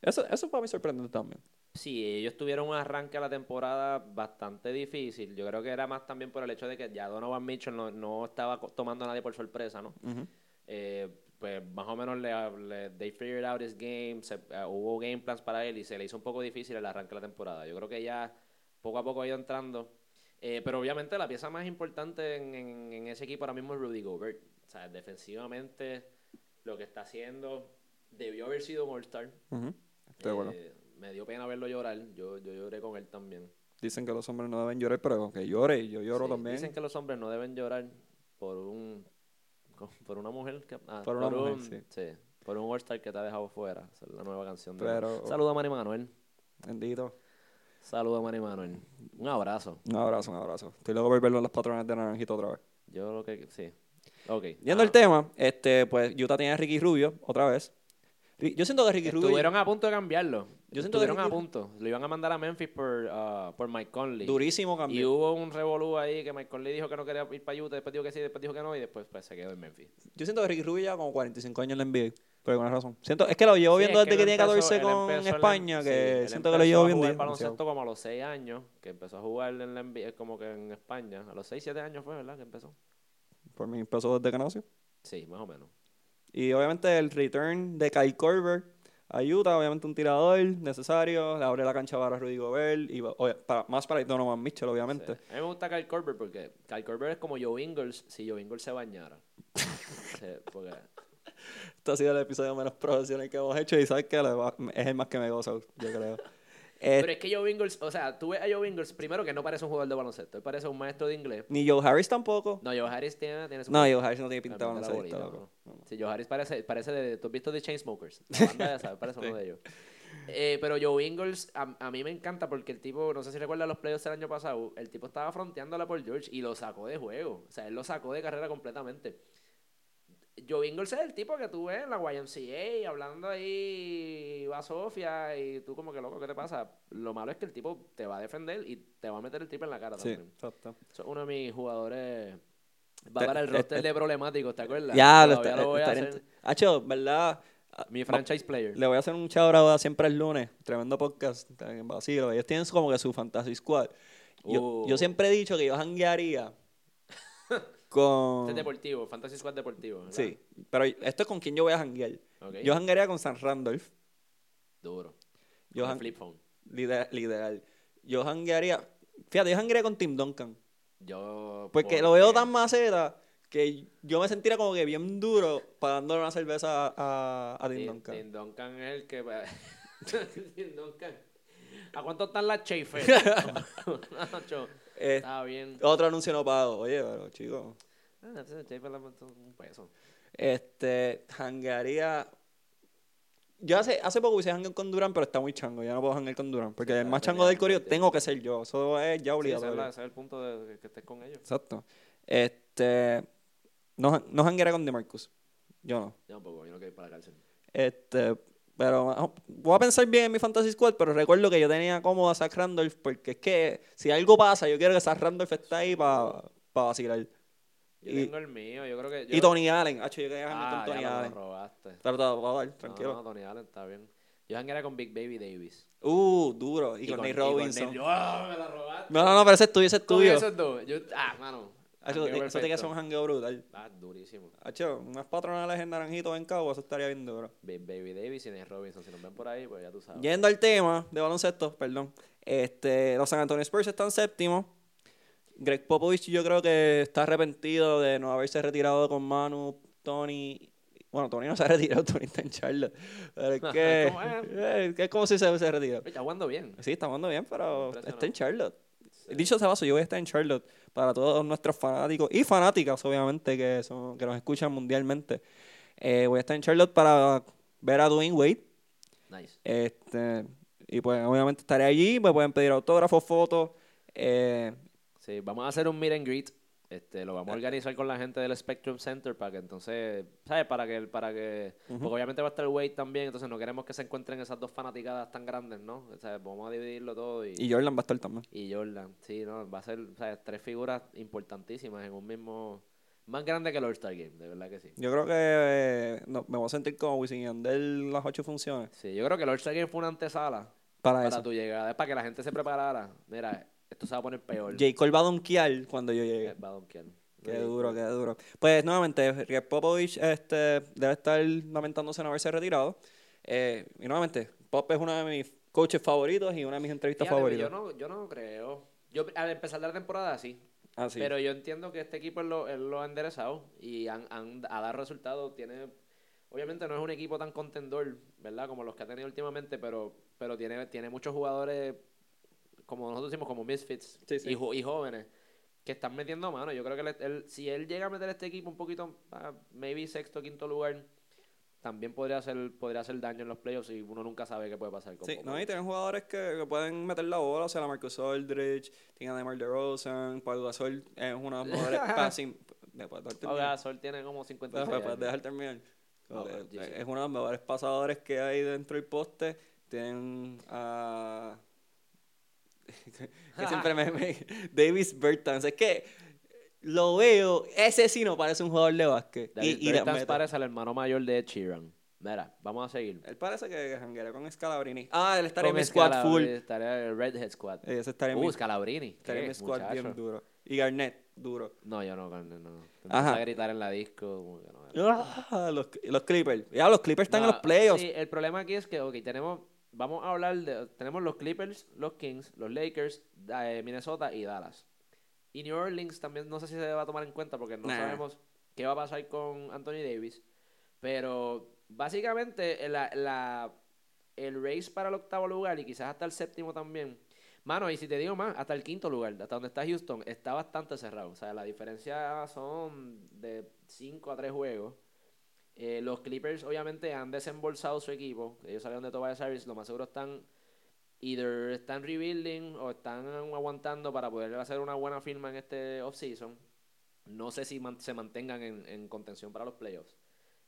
Eso, eso para mí sorprendente también. Sí, ellos tuvieron un arranque a la temporada bastante difícil. Yo creo que era más también por el hecho de que ya Donovan Mitchell no, no estaba tomando a nadie por sorpresa, ¿no? Eh, pues más o menos le, le- they figured out his game, se- eh, hubo game plans para él y se le hizo un poco difícil el arranque de la temporada. Yo creo que ya poco a poco ha ido entrando. Eh, pero obviamente la pieza más importante en, en- en ese equipo ahora mismo es Rudy Gobert. O sea, defensivamente lo que está haciendo debió haber sido un All-Star. Eh, me dio pena verlo llorar. Yo, yo lloré con él también. Dicen que los hombres no deben llorar, pero aunque llore, yo lloro Sí, también. Dicen que los hombres no deben llorar por un por una mujer que ah, Por una mujer, un- sí. por un All-Star que te ha dejado fuera. Esa es la nueva canción de Pero- Saludos a Mari Manuel. Bendito. Saludos a Mari Manuel. Un abrazo. Un abrazo, un abrazo. Estoy loco por verlo en las patrones de Naranjito otra vez. Yo lo que sí. Ok. Yendo Ah, al tema, este, pues Utah tiene a Ricky Rubio otra vez. Yo siento que Ricky Rubio Estuvieron a punto de cambiarlo. Yo siento que Estuvieron a Ricky- punto. Lo iban a mandar a Memphis por, ah, por Mike Conley. durísimo Y cambio. hubo un revolú ahí que Mike Conley dijo que no quería ir para Utah, después dijo que sí, después dijo que no, y después pues, se quedó en Memphis. Yo siento que Ricky Rubio lleva como 45 años en la NBA, por alguna razón. Siento, es que lo llevo Sí, viendo es desde que, tiene empezó- 14 él con España, que siento que lo llevo viendo. baloncesto como a los 6 años, que empezó a jugar en la NBA, como que en España. A los 6, 7 años fue, ¿verdad? Que empezó. Por mí empezó desde que nació. Sí, más o menos. Y obviamente el return de Kyle Korver ayuda, obviamente un tirador necesario, le abre la cancha para Rudy Gobert, y oye, para, más para Donovan Mitchell, obviamente. Sí. A mí me gusta Kyle Korver porque Kyle Korver es como Joe Ingles si Joe Ingles se bañara. [LAUGHS] Sí, porque Este ha sido el episodio menos profesional que hemos hecho y sabes que es el más que me goza, yo creo. [LAUGHS] Eh, Pero es que Joe Ingles, o sea, tú ves a Joe Ingles, primero que no parece un jugador de baloncesto, él parece un maestro de inglés. ni Joe Harris tampoco. No, Joe Harris tiene, tiene su No, Joe Harris no tiene pinta de baloncesto, loco. ¿no? Sí, Joe Harris parece, parece de, ¿tú has visto The Chainsmokers? [LAUGHS] La banda esa, parece uno de ellos. Eh, pero Joe Ingles, a, a mí me encanta porque el tipo, no sé si recuerdas los playoffs del año pasado, el tipo estaba fronteándola por George y lo sacó de juego. O sea, él lo sacó de carrera completamente. Joe Ingles es el tipo que tú ves en la YMCA hablando ahí, va Sofía y tú como que loco, ¿qué te pasa? Lo malo es que el tipo te va a defender y te va a meter el triple en la cara Sí, también. exacto. Es uno de mis jugadores. Va Te- para el te- roster te- de problemáticos, ¿te acuerdas? Ya, lo está, lo voy a hacer. Hacho, ¿verdad? Mi franchise player. Le voy a hacer un shout siempre el lunes. Tremendo podcast. En vacilo. Ellos tienen como que su fantasy squad. Yo, Uh. yo siempre he dicho que yo janguearía [LAUGHS] con... Este es deportivo, Fantasy Squad deportivo. ¿verdad? Sí, pero esto es con quien yo voy a janguear. Yo janguearía con San Randolph. Duro. Yo Con jan- flip phone. Literal, literal. Yo janguearía... Fíjate, yo janguearía con Tim Duncan. Yo. Porque lo veo tan maceta que yo me sentiría como que bien duro pagándole una cerveza a, a Tim Tim- Duncan. Tim Duncan es el que. [LAUGHS] Tim Duncan. ¿A cuánto están las Chafer? [LAUGHS] [LAUGHS] Eh, Está bien. otro anuncio no pago. Oye, pero chicos. Ah, un peso. Este, janguearía. Yo hace, hace poco hice jangueo con Durán, pero está muy chango. Ya no puedo janguear con Durán. Porque Sí, el más chango del definitivamente. tengo que ser yo. Eso es ya Sí, obligatorio. la- ese es el punto de que estés con ellos. Exacto. Este. No, no janguearía con DeMarcus. Yo no. Yo tampoco, yo no quiero ir para la cárcel. Este, pero ah, voy a pensar bien en mi Fantasy Squad, pero recuerdo que yo tenía cómodo a Zach Randolph porque es que si algo pasa, yo quiero que Zach Randolph esté ahí para vacilar. Yo Y- tengo el mío, yo creo que. Y Tony Allen, hacho, yo quería janguear Ah, con Tony ya lo Allen. robaste. Pero te lo voy a dar, tranquilo. No, no, Tony Allen está bien. Yo jangueara con Big Baby Davis. Uh, duro. Y, con Nate y Robinson. Nate- ¡Ah, me la robaste! No, no, no, pero ese es tuyo, ese es Con tuyo. esos dos. Yo, ah, mano. Hacho, jangueo eso tiene que perfecto. un jangueo brutal. Ah, durísimo. Hacho, unas patronales en naranjito en cabo, eso estaría bien duro. Baby Davis y Nate Robinson. Si nos ven por ahí, pues ya tú sabes. Yendo al tema de baloncesto, perdón. Este, los San Antonio Spurs están séptimos. Greg Popovich yo creo que está arrepentido de no haberse retirado con Manu, Tony. Bueno, Tony no se ha retirado, [LAUGHS] Tony está en Charlotte. Pero es que, [LAUGHS] ¿Cómo es? como si se retirado. Oye, Está jugando bien. Sí, está jugando bien, pero está en Charlotte. Dicho sea paso, yo voy a estar en Charlotte para todos nuestros fanáticos y fanáticas, obviamente, que, son, que nos escuchan mundialmente. Eh, voy a estar en Charlotte para ver a Dwayne Wade. Nice. Este, y pues obviamente estaré allí, me pueden pedir autógrafos, fotos. Eh, Sí, vamos a hacer un meet and greet. Este, lo vamos a organizar con la gente del Spectrum Center para que entonces, ¿sabes? Para que, para que, porque obviamente va a estar Wade también, entonces no queremos que se encuentren esas dos fanaticadas tan grandes, ¿no? O sea, vamos a dividirlo todo y, y Jordan va a estar también. y Jordan, sí, no, va a ser, sea, tres figuras importantísimas en un mismo, más grande que el All-Star Game, de verdad que sí. Yo creo que eh, no, me voy a sentir como Wisin Yandel las ocho funciones. Sí, yo creo que el All-Star Game fue una antesala Para, para eso. tu llegada, es para que la gente se preparara. Mira, esto se va a poner peor. J. Cole va a donkear cuando yo llegue. Va a donkear. Qué duro, qué duro. Pues nuevamente, Greg Popovich este, debe estar lamentándose no haberse retirado. Eh, y nuevamente, Pop es uno de mis coaches favoritos y una de mis entrevistas Fíjate, favoritas. Yo no, yo no creo. Yo al empezar la temporada sí. Ah, sí. Pero yo entiendo que este equipo él lo, él lo ha enderezado y han, han- a dar resultados. Tiene, obviamente no es un equipo tan contendor, ¿verdad? Como los que ha tenido últimamente, pero, pero tiene, tiene muchos jugadores, como nosotros decimos, como misfits Sí, sí. Y, jóvenes que están metiendo mano. Yo creo que él- él- si él llega a meter este equipo un poquito, ah, maybe sexto, quinto lugar, también podría hacer, podría hacer daño en los playoffs y uno nunca sabe qué puede pasar con Sí, no, y tienen jugadores que, que pueden meter la bola, o sea, la Marcus Aldridge, tienen a DeMar DeRozan, Paul Gasol es uno de los mejores [LAUGHS] passing. ¿Me puedes dejar Oh, terminar? Gasol tiene como 56 ¿Me puedes años. dejar terminar? Sí. Es uno de los mejores pasadores que hay dentro del poste. Tienen a... que siempre me, me- Davis Bertans. Es que lo veo, ese sí no parece un jugador de básquet. David y, Bertans parece el hermano mayor de Sheeran. Mira, vamos a seguir. Él parece que janguea con Scalabrini. Ah, él estaría en mi squad full. Estaría el Redhead Squad. Ese estaría en mi, Uh, Scalabrini. estaría en ¿Qué, mi squad muchacho? bien duro. Y Garnett, duro. No, yo no, carne, no. Ajá. a gritar en la disco. como que no, Ah, los, los Clippers. Ya, los Clippers están en No, los playoffs. Sí, el problema aquí es que, ok, tenemos, vamos a hablar de, tenemos los Clippers, los Kings, los Lakers, eh, Minnesota y Dallas. Y New Orleans también no sé si se va a tomar en cuenta porque no Nah. sabemos qué va a pasar con Anthony Davis. Pero básicamente eh, la, la- el race para el octavo lugar y quizás hasta el séptimo también. Mano, y si te digo más, hasta el quinto lugar, hasta donde está Houston, está bastante cerrado. O sea, la diferencia son de 5 a 3 juegos. Eh, los Clippers obviamente han desembolsado su equipo. Ellos salieron de Tobias Harris, lo más seguro están either están rebuilding o están aguantando para poder hacer una buena firma en este offseason. No sé si man- se mantengan en, en contención para los playoffs.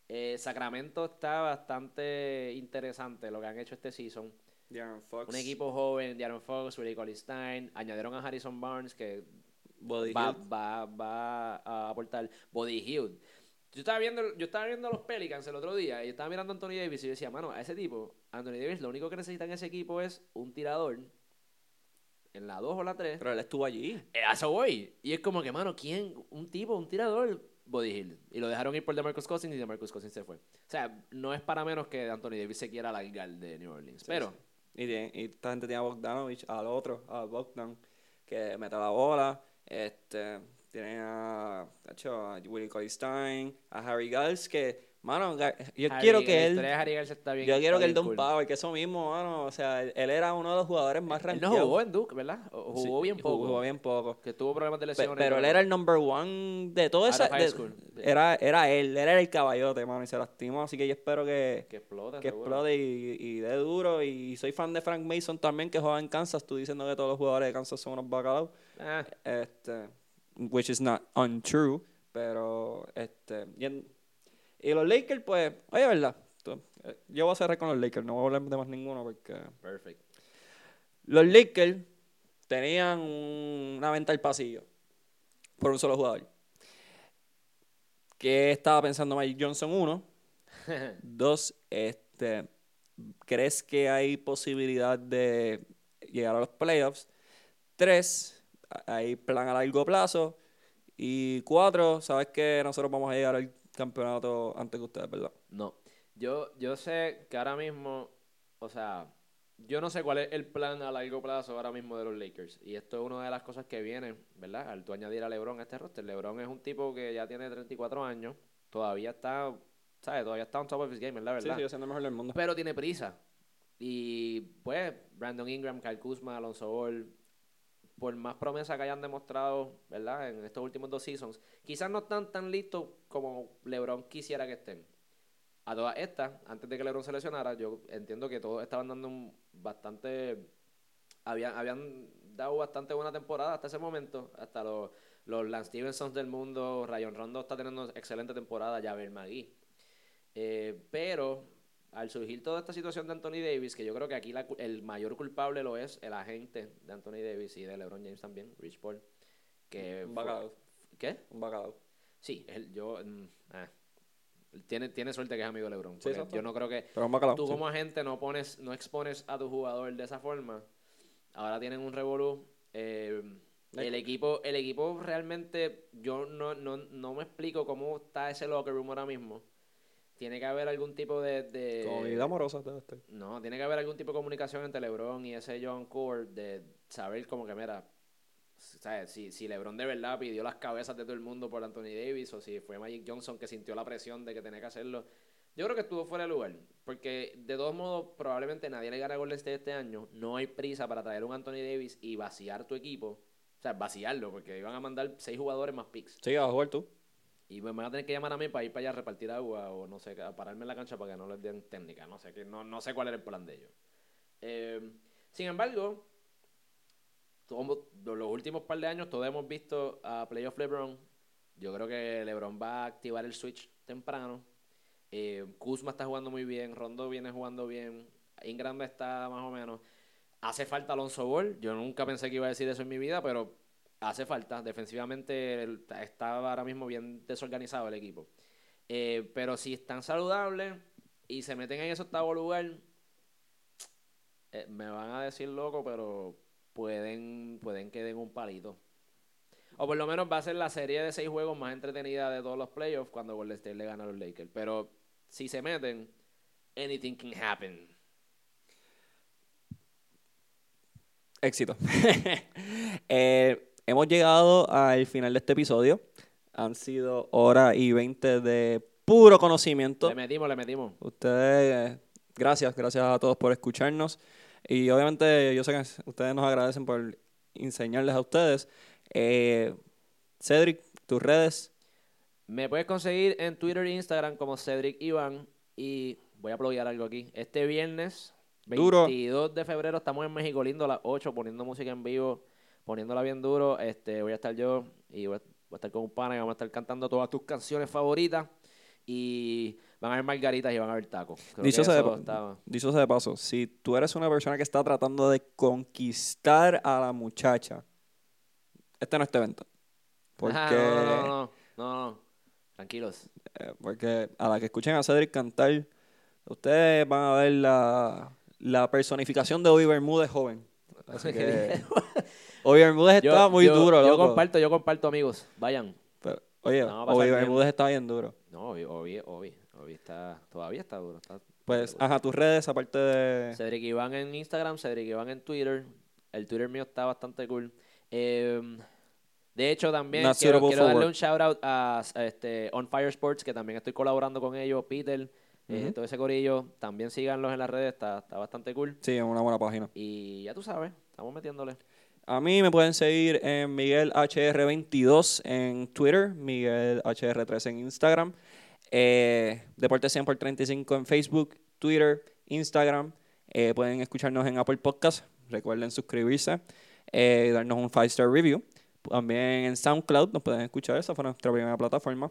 Eh, Sacramento está bastante interesante lo que han hecho este season. Fox. Un equipo joven, De'Aaron Fox, Rudy Stein, añadieron a Harrison Barnes que Buddy va, va, va a aportar Body Hield. Yo estaba viendo, yo estaba viendo a los Pelicans el otro día y estaba mirando a Anthony Davis y yo decía, mano, a ese tipo, Anthony Davis, lo único que necesita en ese equipo es un tirador en la 2 o la 3. Pero él estuvo allí. Eh, a eso voy. Y es como que, mano, ¿quién? Un tipo, un tirador, Body Hill. Y lo dejaron ir por DeMarcus Cousins y DeMarcus Cousins se fue. O sea, no es para menos que Anthony Davis se quiera largar de New Orleans. Pero, Y, tiene- y esta gente tiene a Bogdanovich, al otro, a Bogdan, que mete la bola. Este, tienen a, a Willie Colley Stein, a Harry Giles, que, mano, yo Harry- quiero que él, Harry Giles está bien- yo quiero está que él dé un power, que eso mismo, mano, o sea, él, él era uno de los jugadores más Él no rankeados. jugó en Duke, ¿verdad? O- Sí, Jugó bien poco. Jugó bien poco. Que tuvo problemas de Pe- lesión. pero él era el number one de todo de- school. era, era él, era el caballote, mano, y se lastimó. Así que yo espero que, Que explota, que explote y, y dé duro. Y soy fan de Frank Mason también, que juega en Kansas. Tú diciendo que todos los jugadores de Kansas son unos bacalaos. Ah, Este, which is not untrue. Pero, este. Y, en- y los Lakers, pues, oye, ¿verdad? Eh, Yo voy a cerrar con los Lakers, no voy a hablar de más ninguno porque. perfect. Los Lakers tenían un- una venta al pasillo por un solo jugador. ¿Qué estaba pensando Mike Johnson? Uno. [LAUGHS] Dos, este, ¿crees que hay posibilidad de llegar a los playoffs? Tres, hay plan a largo plazo. Y cuatro, sabes que nosotros vamos a llegar al campeonato antes que ustedes, ¿verdad? No. Yo, yo sé que ahora mismo, o sea, yo no sé cuál es el plan a largo plazo ahora mismo de los Lakers. Y esto es una de las cosas que viene, ¿verdad? Al tú añadir a LeBron a este roster. LeBron es un tipo que ya tiene 34 años, todavía está, ¿sabes? Todavía está on top of his game, ¿verdad? Sí, ¿verdad? sí, siendo el mejor del mundo. Pero tiene prisa. Y pues, Brandon Ingram, Kyle Kuzma, Alonso Ball, por más promesa que hayan demostrado, ¿verdad? En estos últimos dos seasons, quizás no están tan listos como LeBron quisiera que estén. A todas estas, antes de que LeBron se lesionara, yo entiendo que todos estaban dando un bastante. Habían, habían dado bastante buena temporada hasta ese momento. Hasta los, los Lance Stevensons del mundo, Rayon Rondo está teniendo excelente temporada, Javier Magui. Eh, pero al surgir toda esta situación de Anthony Davis, que yo creo que aquí la cu- el mayor culpable lo es el agente de Anthony Davis y de LeBron James también, Rich Paul. Que Un fue- bacalao. ¿Qué? Un bacalao. Sí, él, yo. mm, ah. tiene, tiene suerte que es amigo de LeBron. Sí, yo no creo que. Pero un bacalao. Tú sí. como agente no pones, no expones a tu jugador de esa forma. Ahora tienen un revolú. eh, el equipo, el equipo realmente, yo no, no, no me explico cómo está ese locker room ahora mismo. Tiene que haber algún tipo de, amorosa debe estar. no, tiene que haber algún tipo de comunicación entre LeBron y ese John Core de saber como que, mira, ¿sabes? Si, si LeBron de verdad pidió las cabezas de todo el mundo por Anthony Davis o si fue Magic Johnson que sintió la presión de que tenía que hacerlo. Yo creo que estuvo fuera de lugar, porque de todos modos probablemente nadie le gana a Golden State este año. No hay prisa para traer un Anthony Davis y vaciar tu equipo. O sea, vaciarlo, porque iban a mandar seis jugadores más picks. Sí, vas a jugar tú. Y me van a tener que llamar a mí para ir para allá a repartir agua o no sé, a pararme en la cancha para que no les den técnica. No sé, que no, no sé cuál era el plan de ellos. Eh, sin embargo, todos- los últimos par de años todos hemos visto a Playoff LeBron. Yo creo que LeBron va a activar el switch temprano. Eh, Kuzma está jugando muy bien, Rondo viene jugando bien, Ingram está más o menos. Hace falta Alonso Ball. Yo nunca pensé que iba a decir eso en mi vida, pero hace falta. Defensivamente está ahora mismo bien desorganizado el equipo. Eh, pero si están saludables y se meten en ese octavo lugar, eh, me van a decir loco, pero pueden, pueden que den un palito. O por lo menos va a ser la serie de seis juegos más entretenida de todos los playoffs cuando Golden State le gana a los Lakers. Pero si se meten, anything can happen. Éxito. [LAUGHS] Eh, hemos llegado al final de este episodio. Han sido hora y 20 de puro conocimiento. Le metimos, le metimos. Ustedes, eh, gracias, gracias a todos por escucharnos. Y obviamente yo sé que ustedes nos agradecen por enseñarles a ustedes. Eh, Cedric, tus redes. Me puedes conseguir en Twitter e Instagram como Cedric Iván. Y voy a aplaudir algo aquí. Este viernes, Duro. 22 de febrero, estamos en México Lindo a las 8 poniendo música en vivo, poniéndola bien duro. Este, voy a estar yo y voy a, voy a estar con un pana y vamos a estar cantando todas tus canciones favoritas. Y van a haber margaritas y van a haber tacos. Dicho sea, de, está- dicho sea de paso, si tú eres una persona que está tratando de conquistar a la muchacha, este no es tu evento. Porque, Ah, no, no, no, no, no, no. Tranquilos. eh, porque a la que escuchen a Cedric cantar, ustedes van a ver la, la personificación de Obi Bermúdez joven. Así [LAUGHS] que Obi Bermúdez Yo- estaba muy yo- duro, Yo loco. comparto, yo comparto, amigos. Vayan. Pero, oye, No, Obi. Bermúdez está bien duro. No, Obi, Obi, Obi, Obi está, todavía está duro. Está Pues, duro. ajá, tus redes, aparte de... Cedric Iván en Instagram, Cedric Iván en Twitter. El Twitter mío está bastante cool. Eh, De hecho, también Not quiero, darle un shout out a, a este, On Fire Sports, que también estoy colaborando con ellos, Peter, eh, Ujú. todo ese corillo. También síganlos en las redes, está, está bastante cool. Sí, es una buena página. Y ya tú sabes, estamos metiéndole. A mí me pueden seguir en Miguel HR22 en Twitter, Miguel HR3 en Instagram, eh, Deporte 100 por 35 en Facebook, Twitter, Instagram. Eh, pueden escucharnos en Apple Podcast. Recuerden suscribirse, eh, darnos un 5-star review. También en SoundCloud nos pueden escuchar. Esa fue nuestra primera plataforma.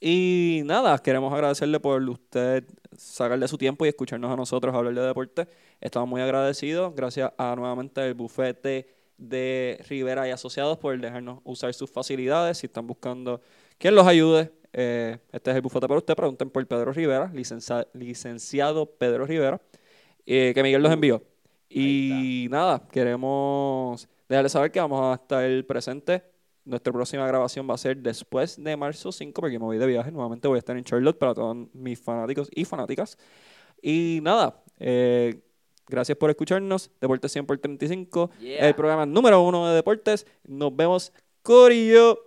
Y nada, queremos agradecerle por usted sacarle su tiempo y escucharnos a nosotros hablar de deporte. Estamos muy agradecidos. Gracias a nuevamente el bufete de Rivera y Asociados por dejarnos usar sus facilidades. Si están buscando quien los ayude, eh, este es el bufete para usted. Pregunten por Pedro Rivera, licencia- licenciado Pedro Rivera, eh, que Miguel los envió. Y nada, queremos dejarles saber que vamos a estar presentes. Nuestra próxima grabación va a ser después de marzo 5, porque me voy de viaje. Nuevamente voy a estar en Charlotte para todos mis fanáticos y fanáticas. Y nada, eh, gracias por escucharnos. Deportes 100 por 35, Yeah. el programa número uno de deportes. Nos vemos, Corillo.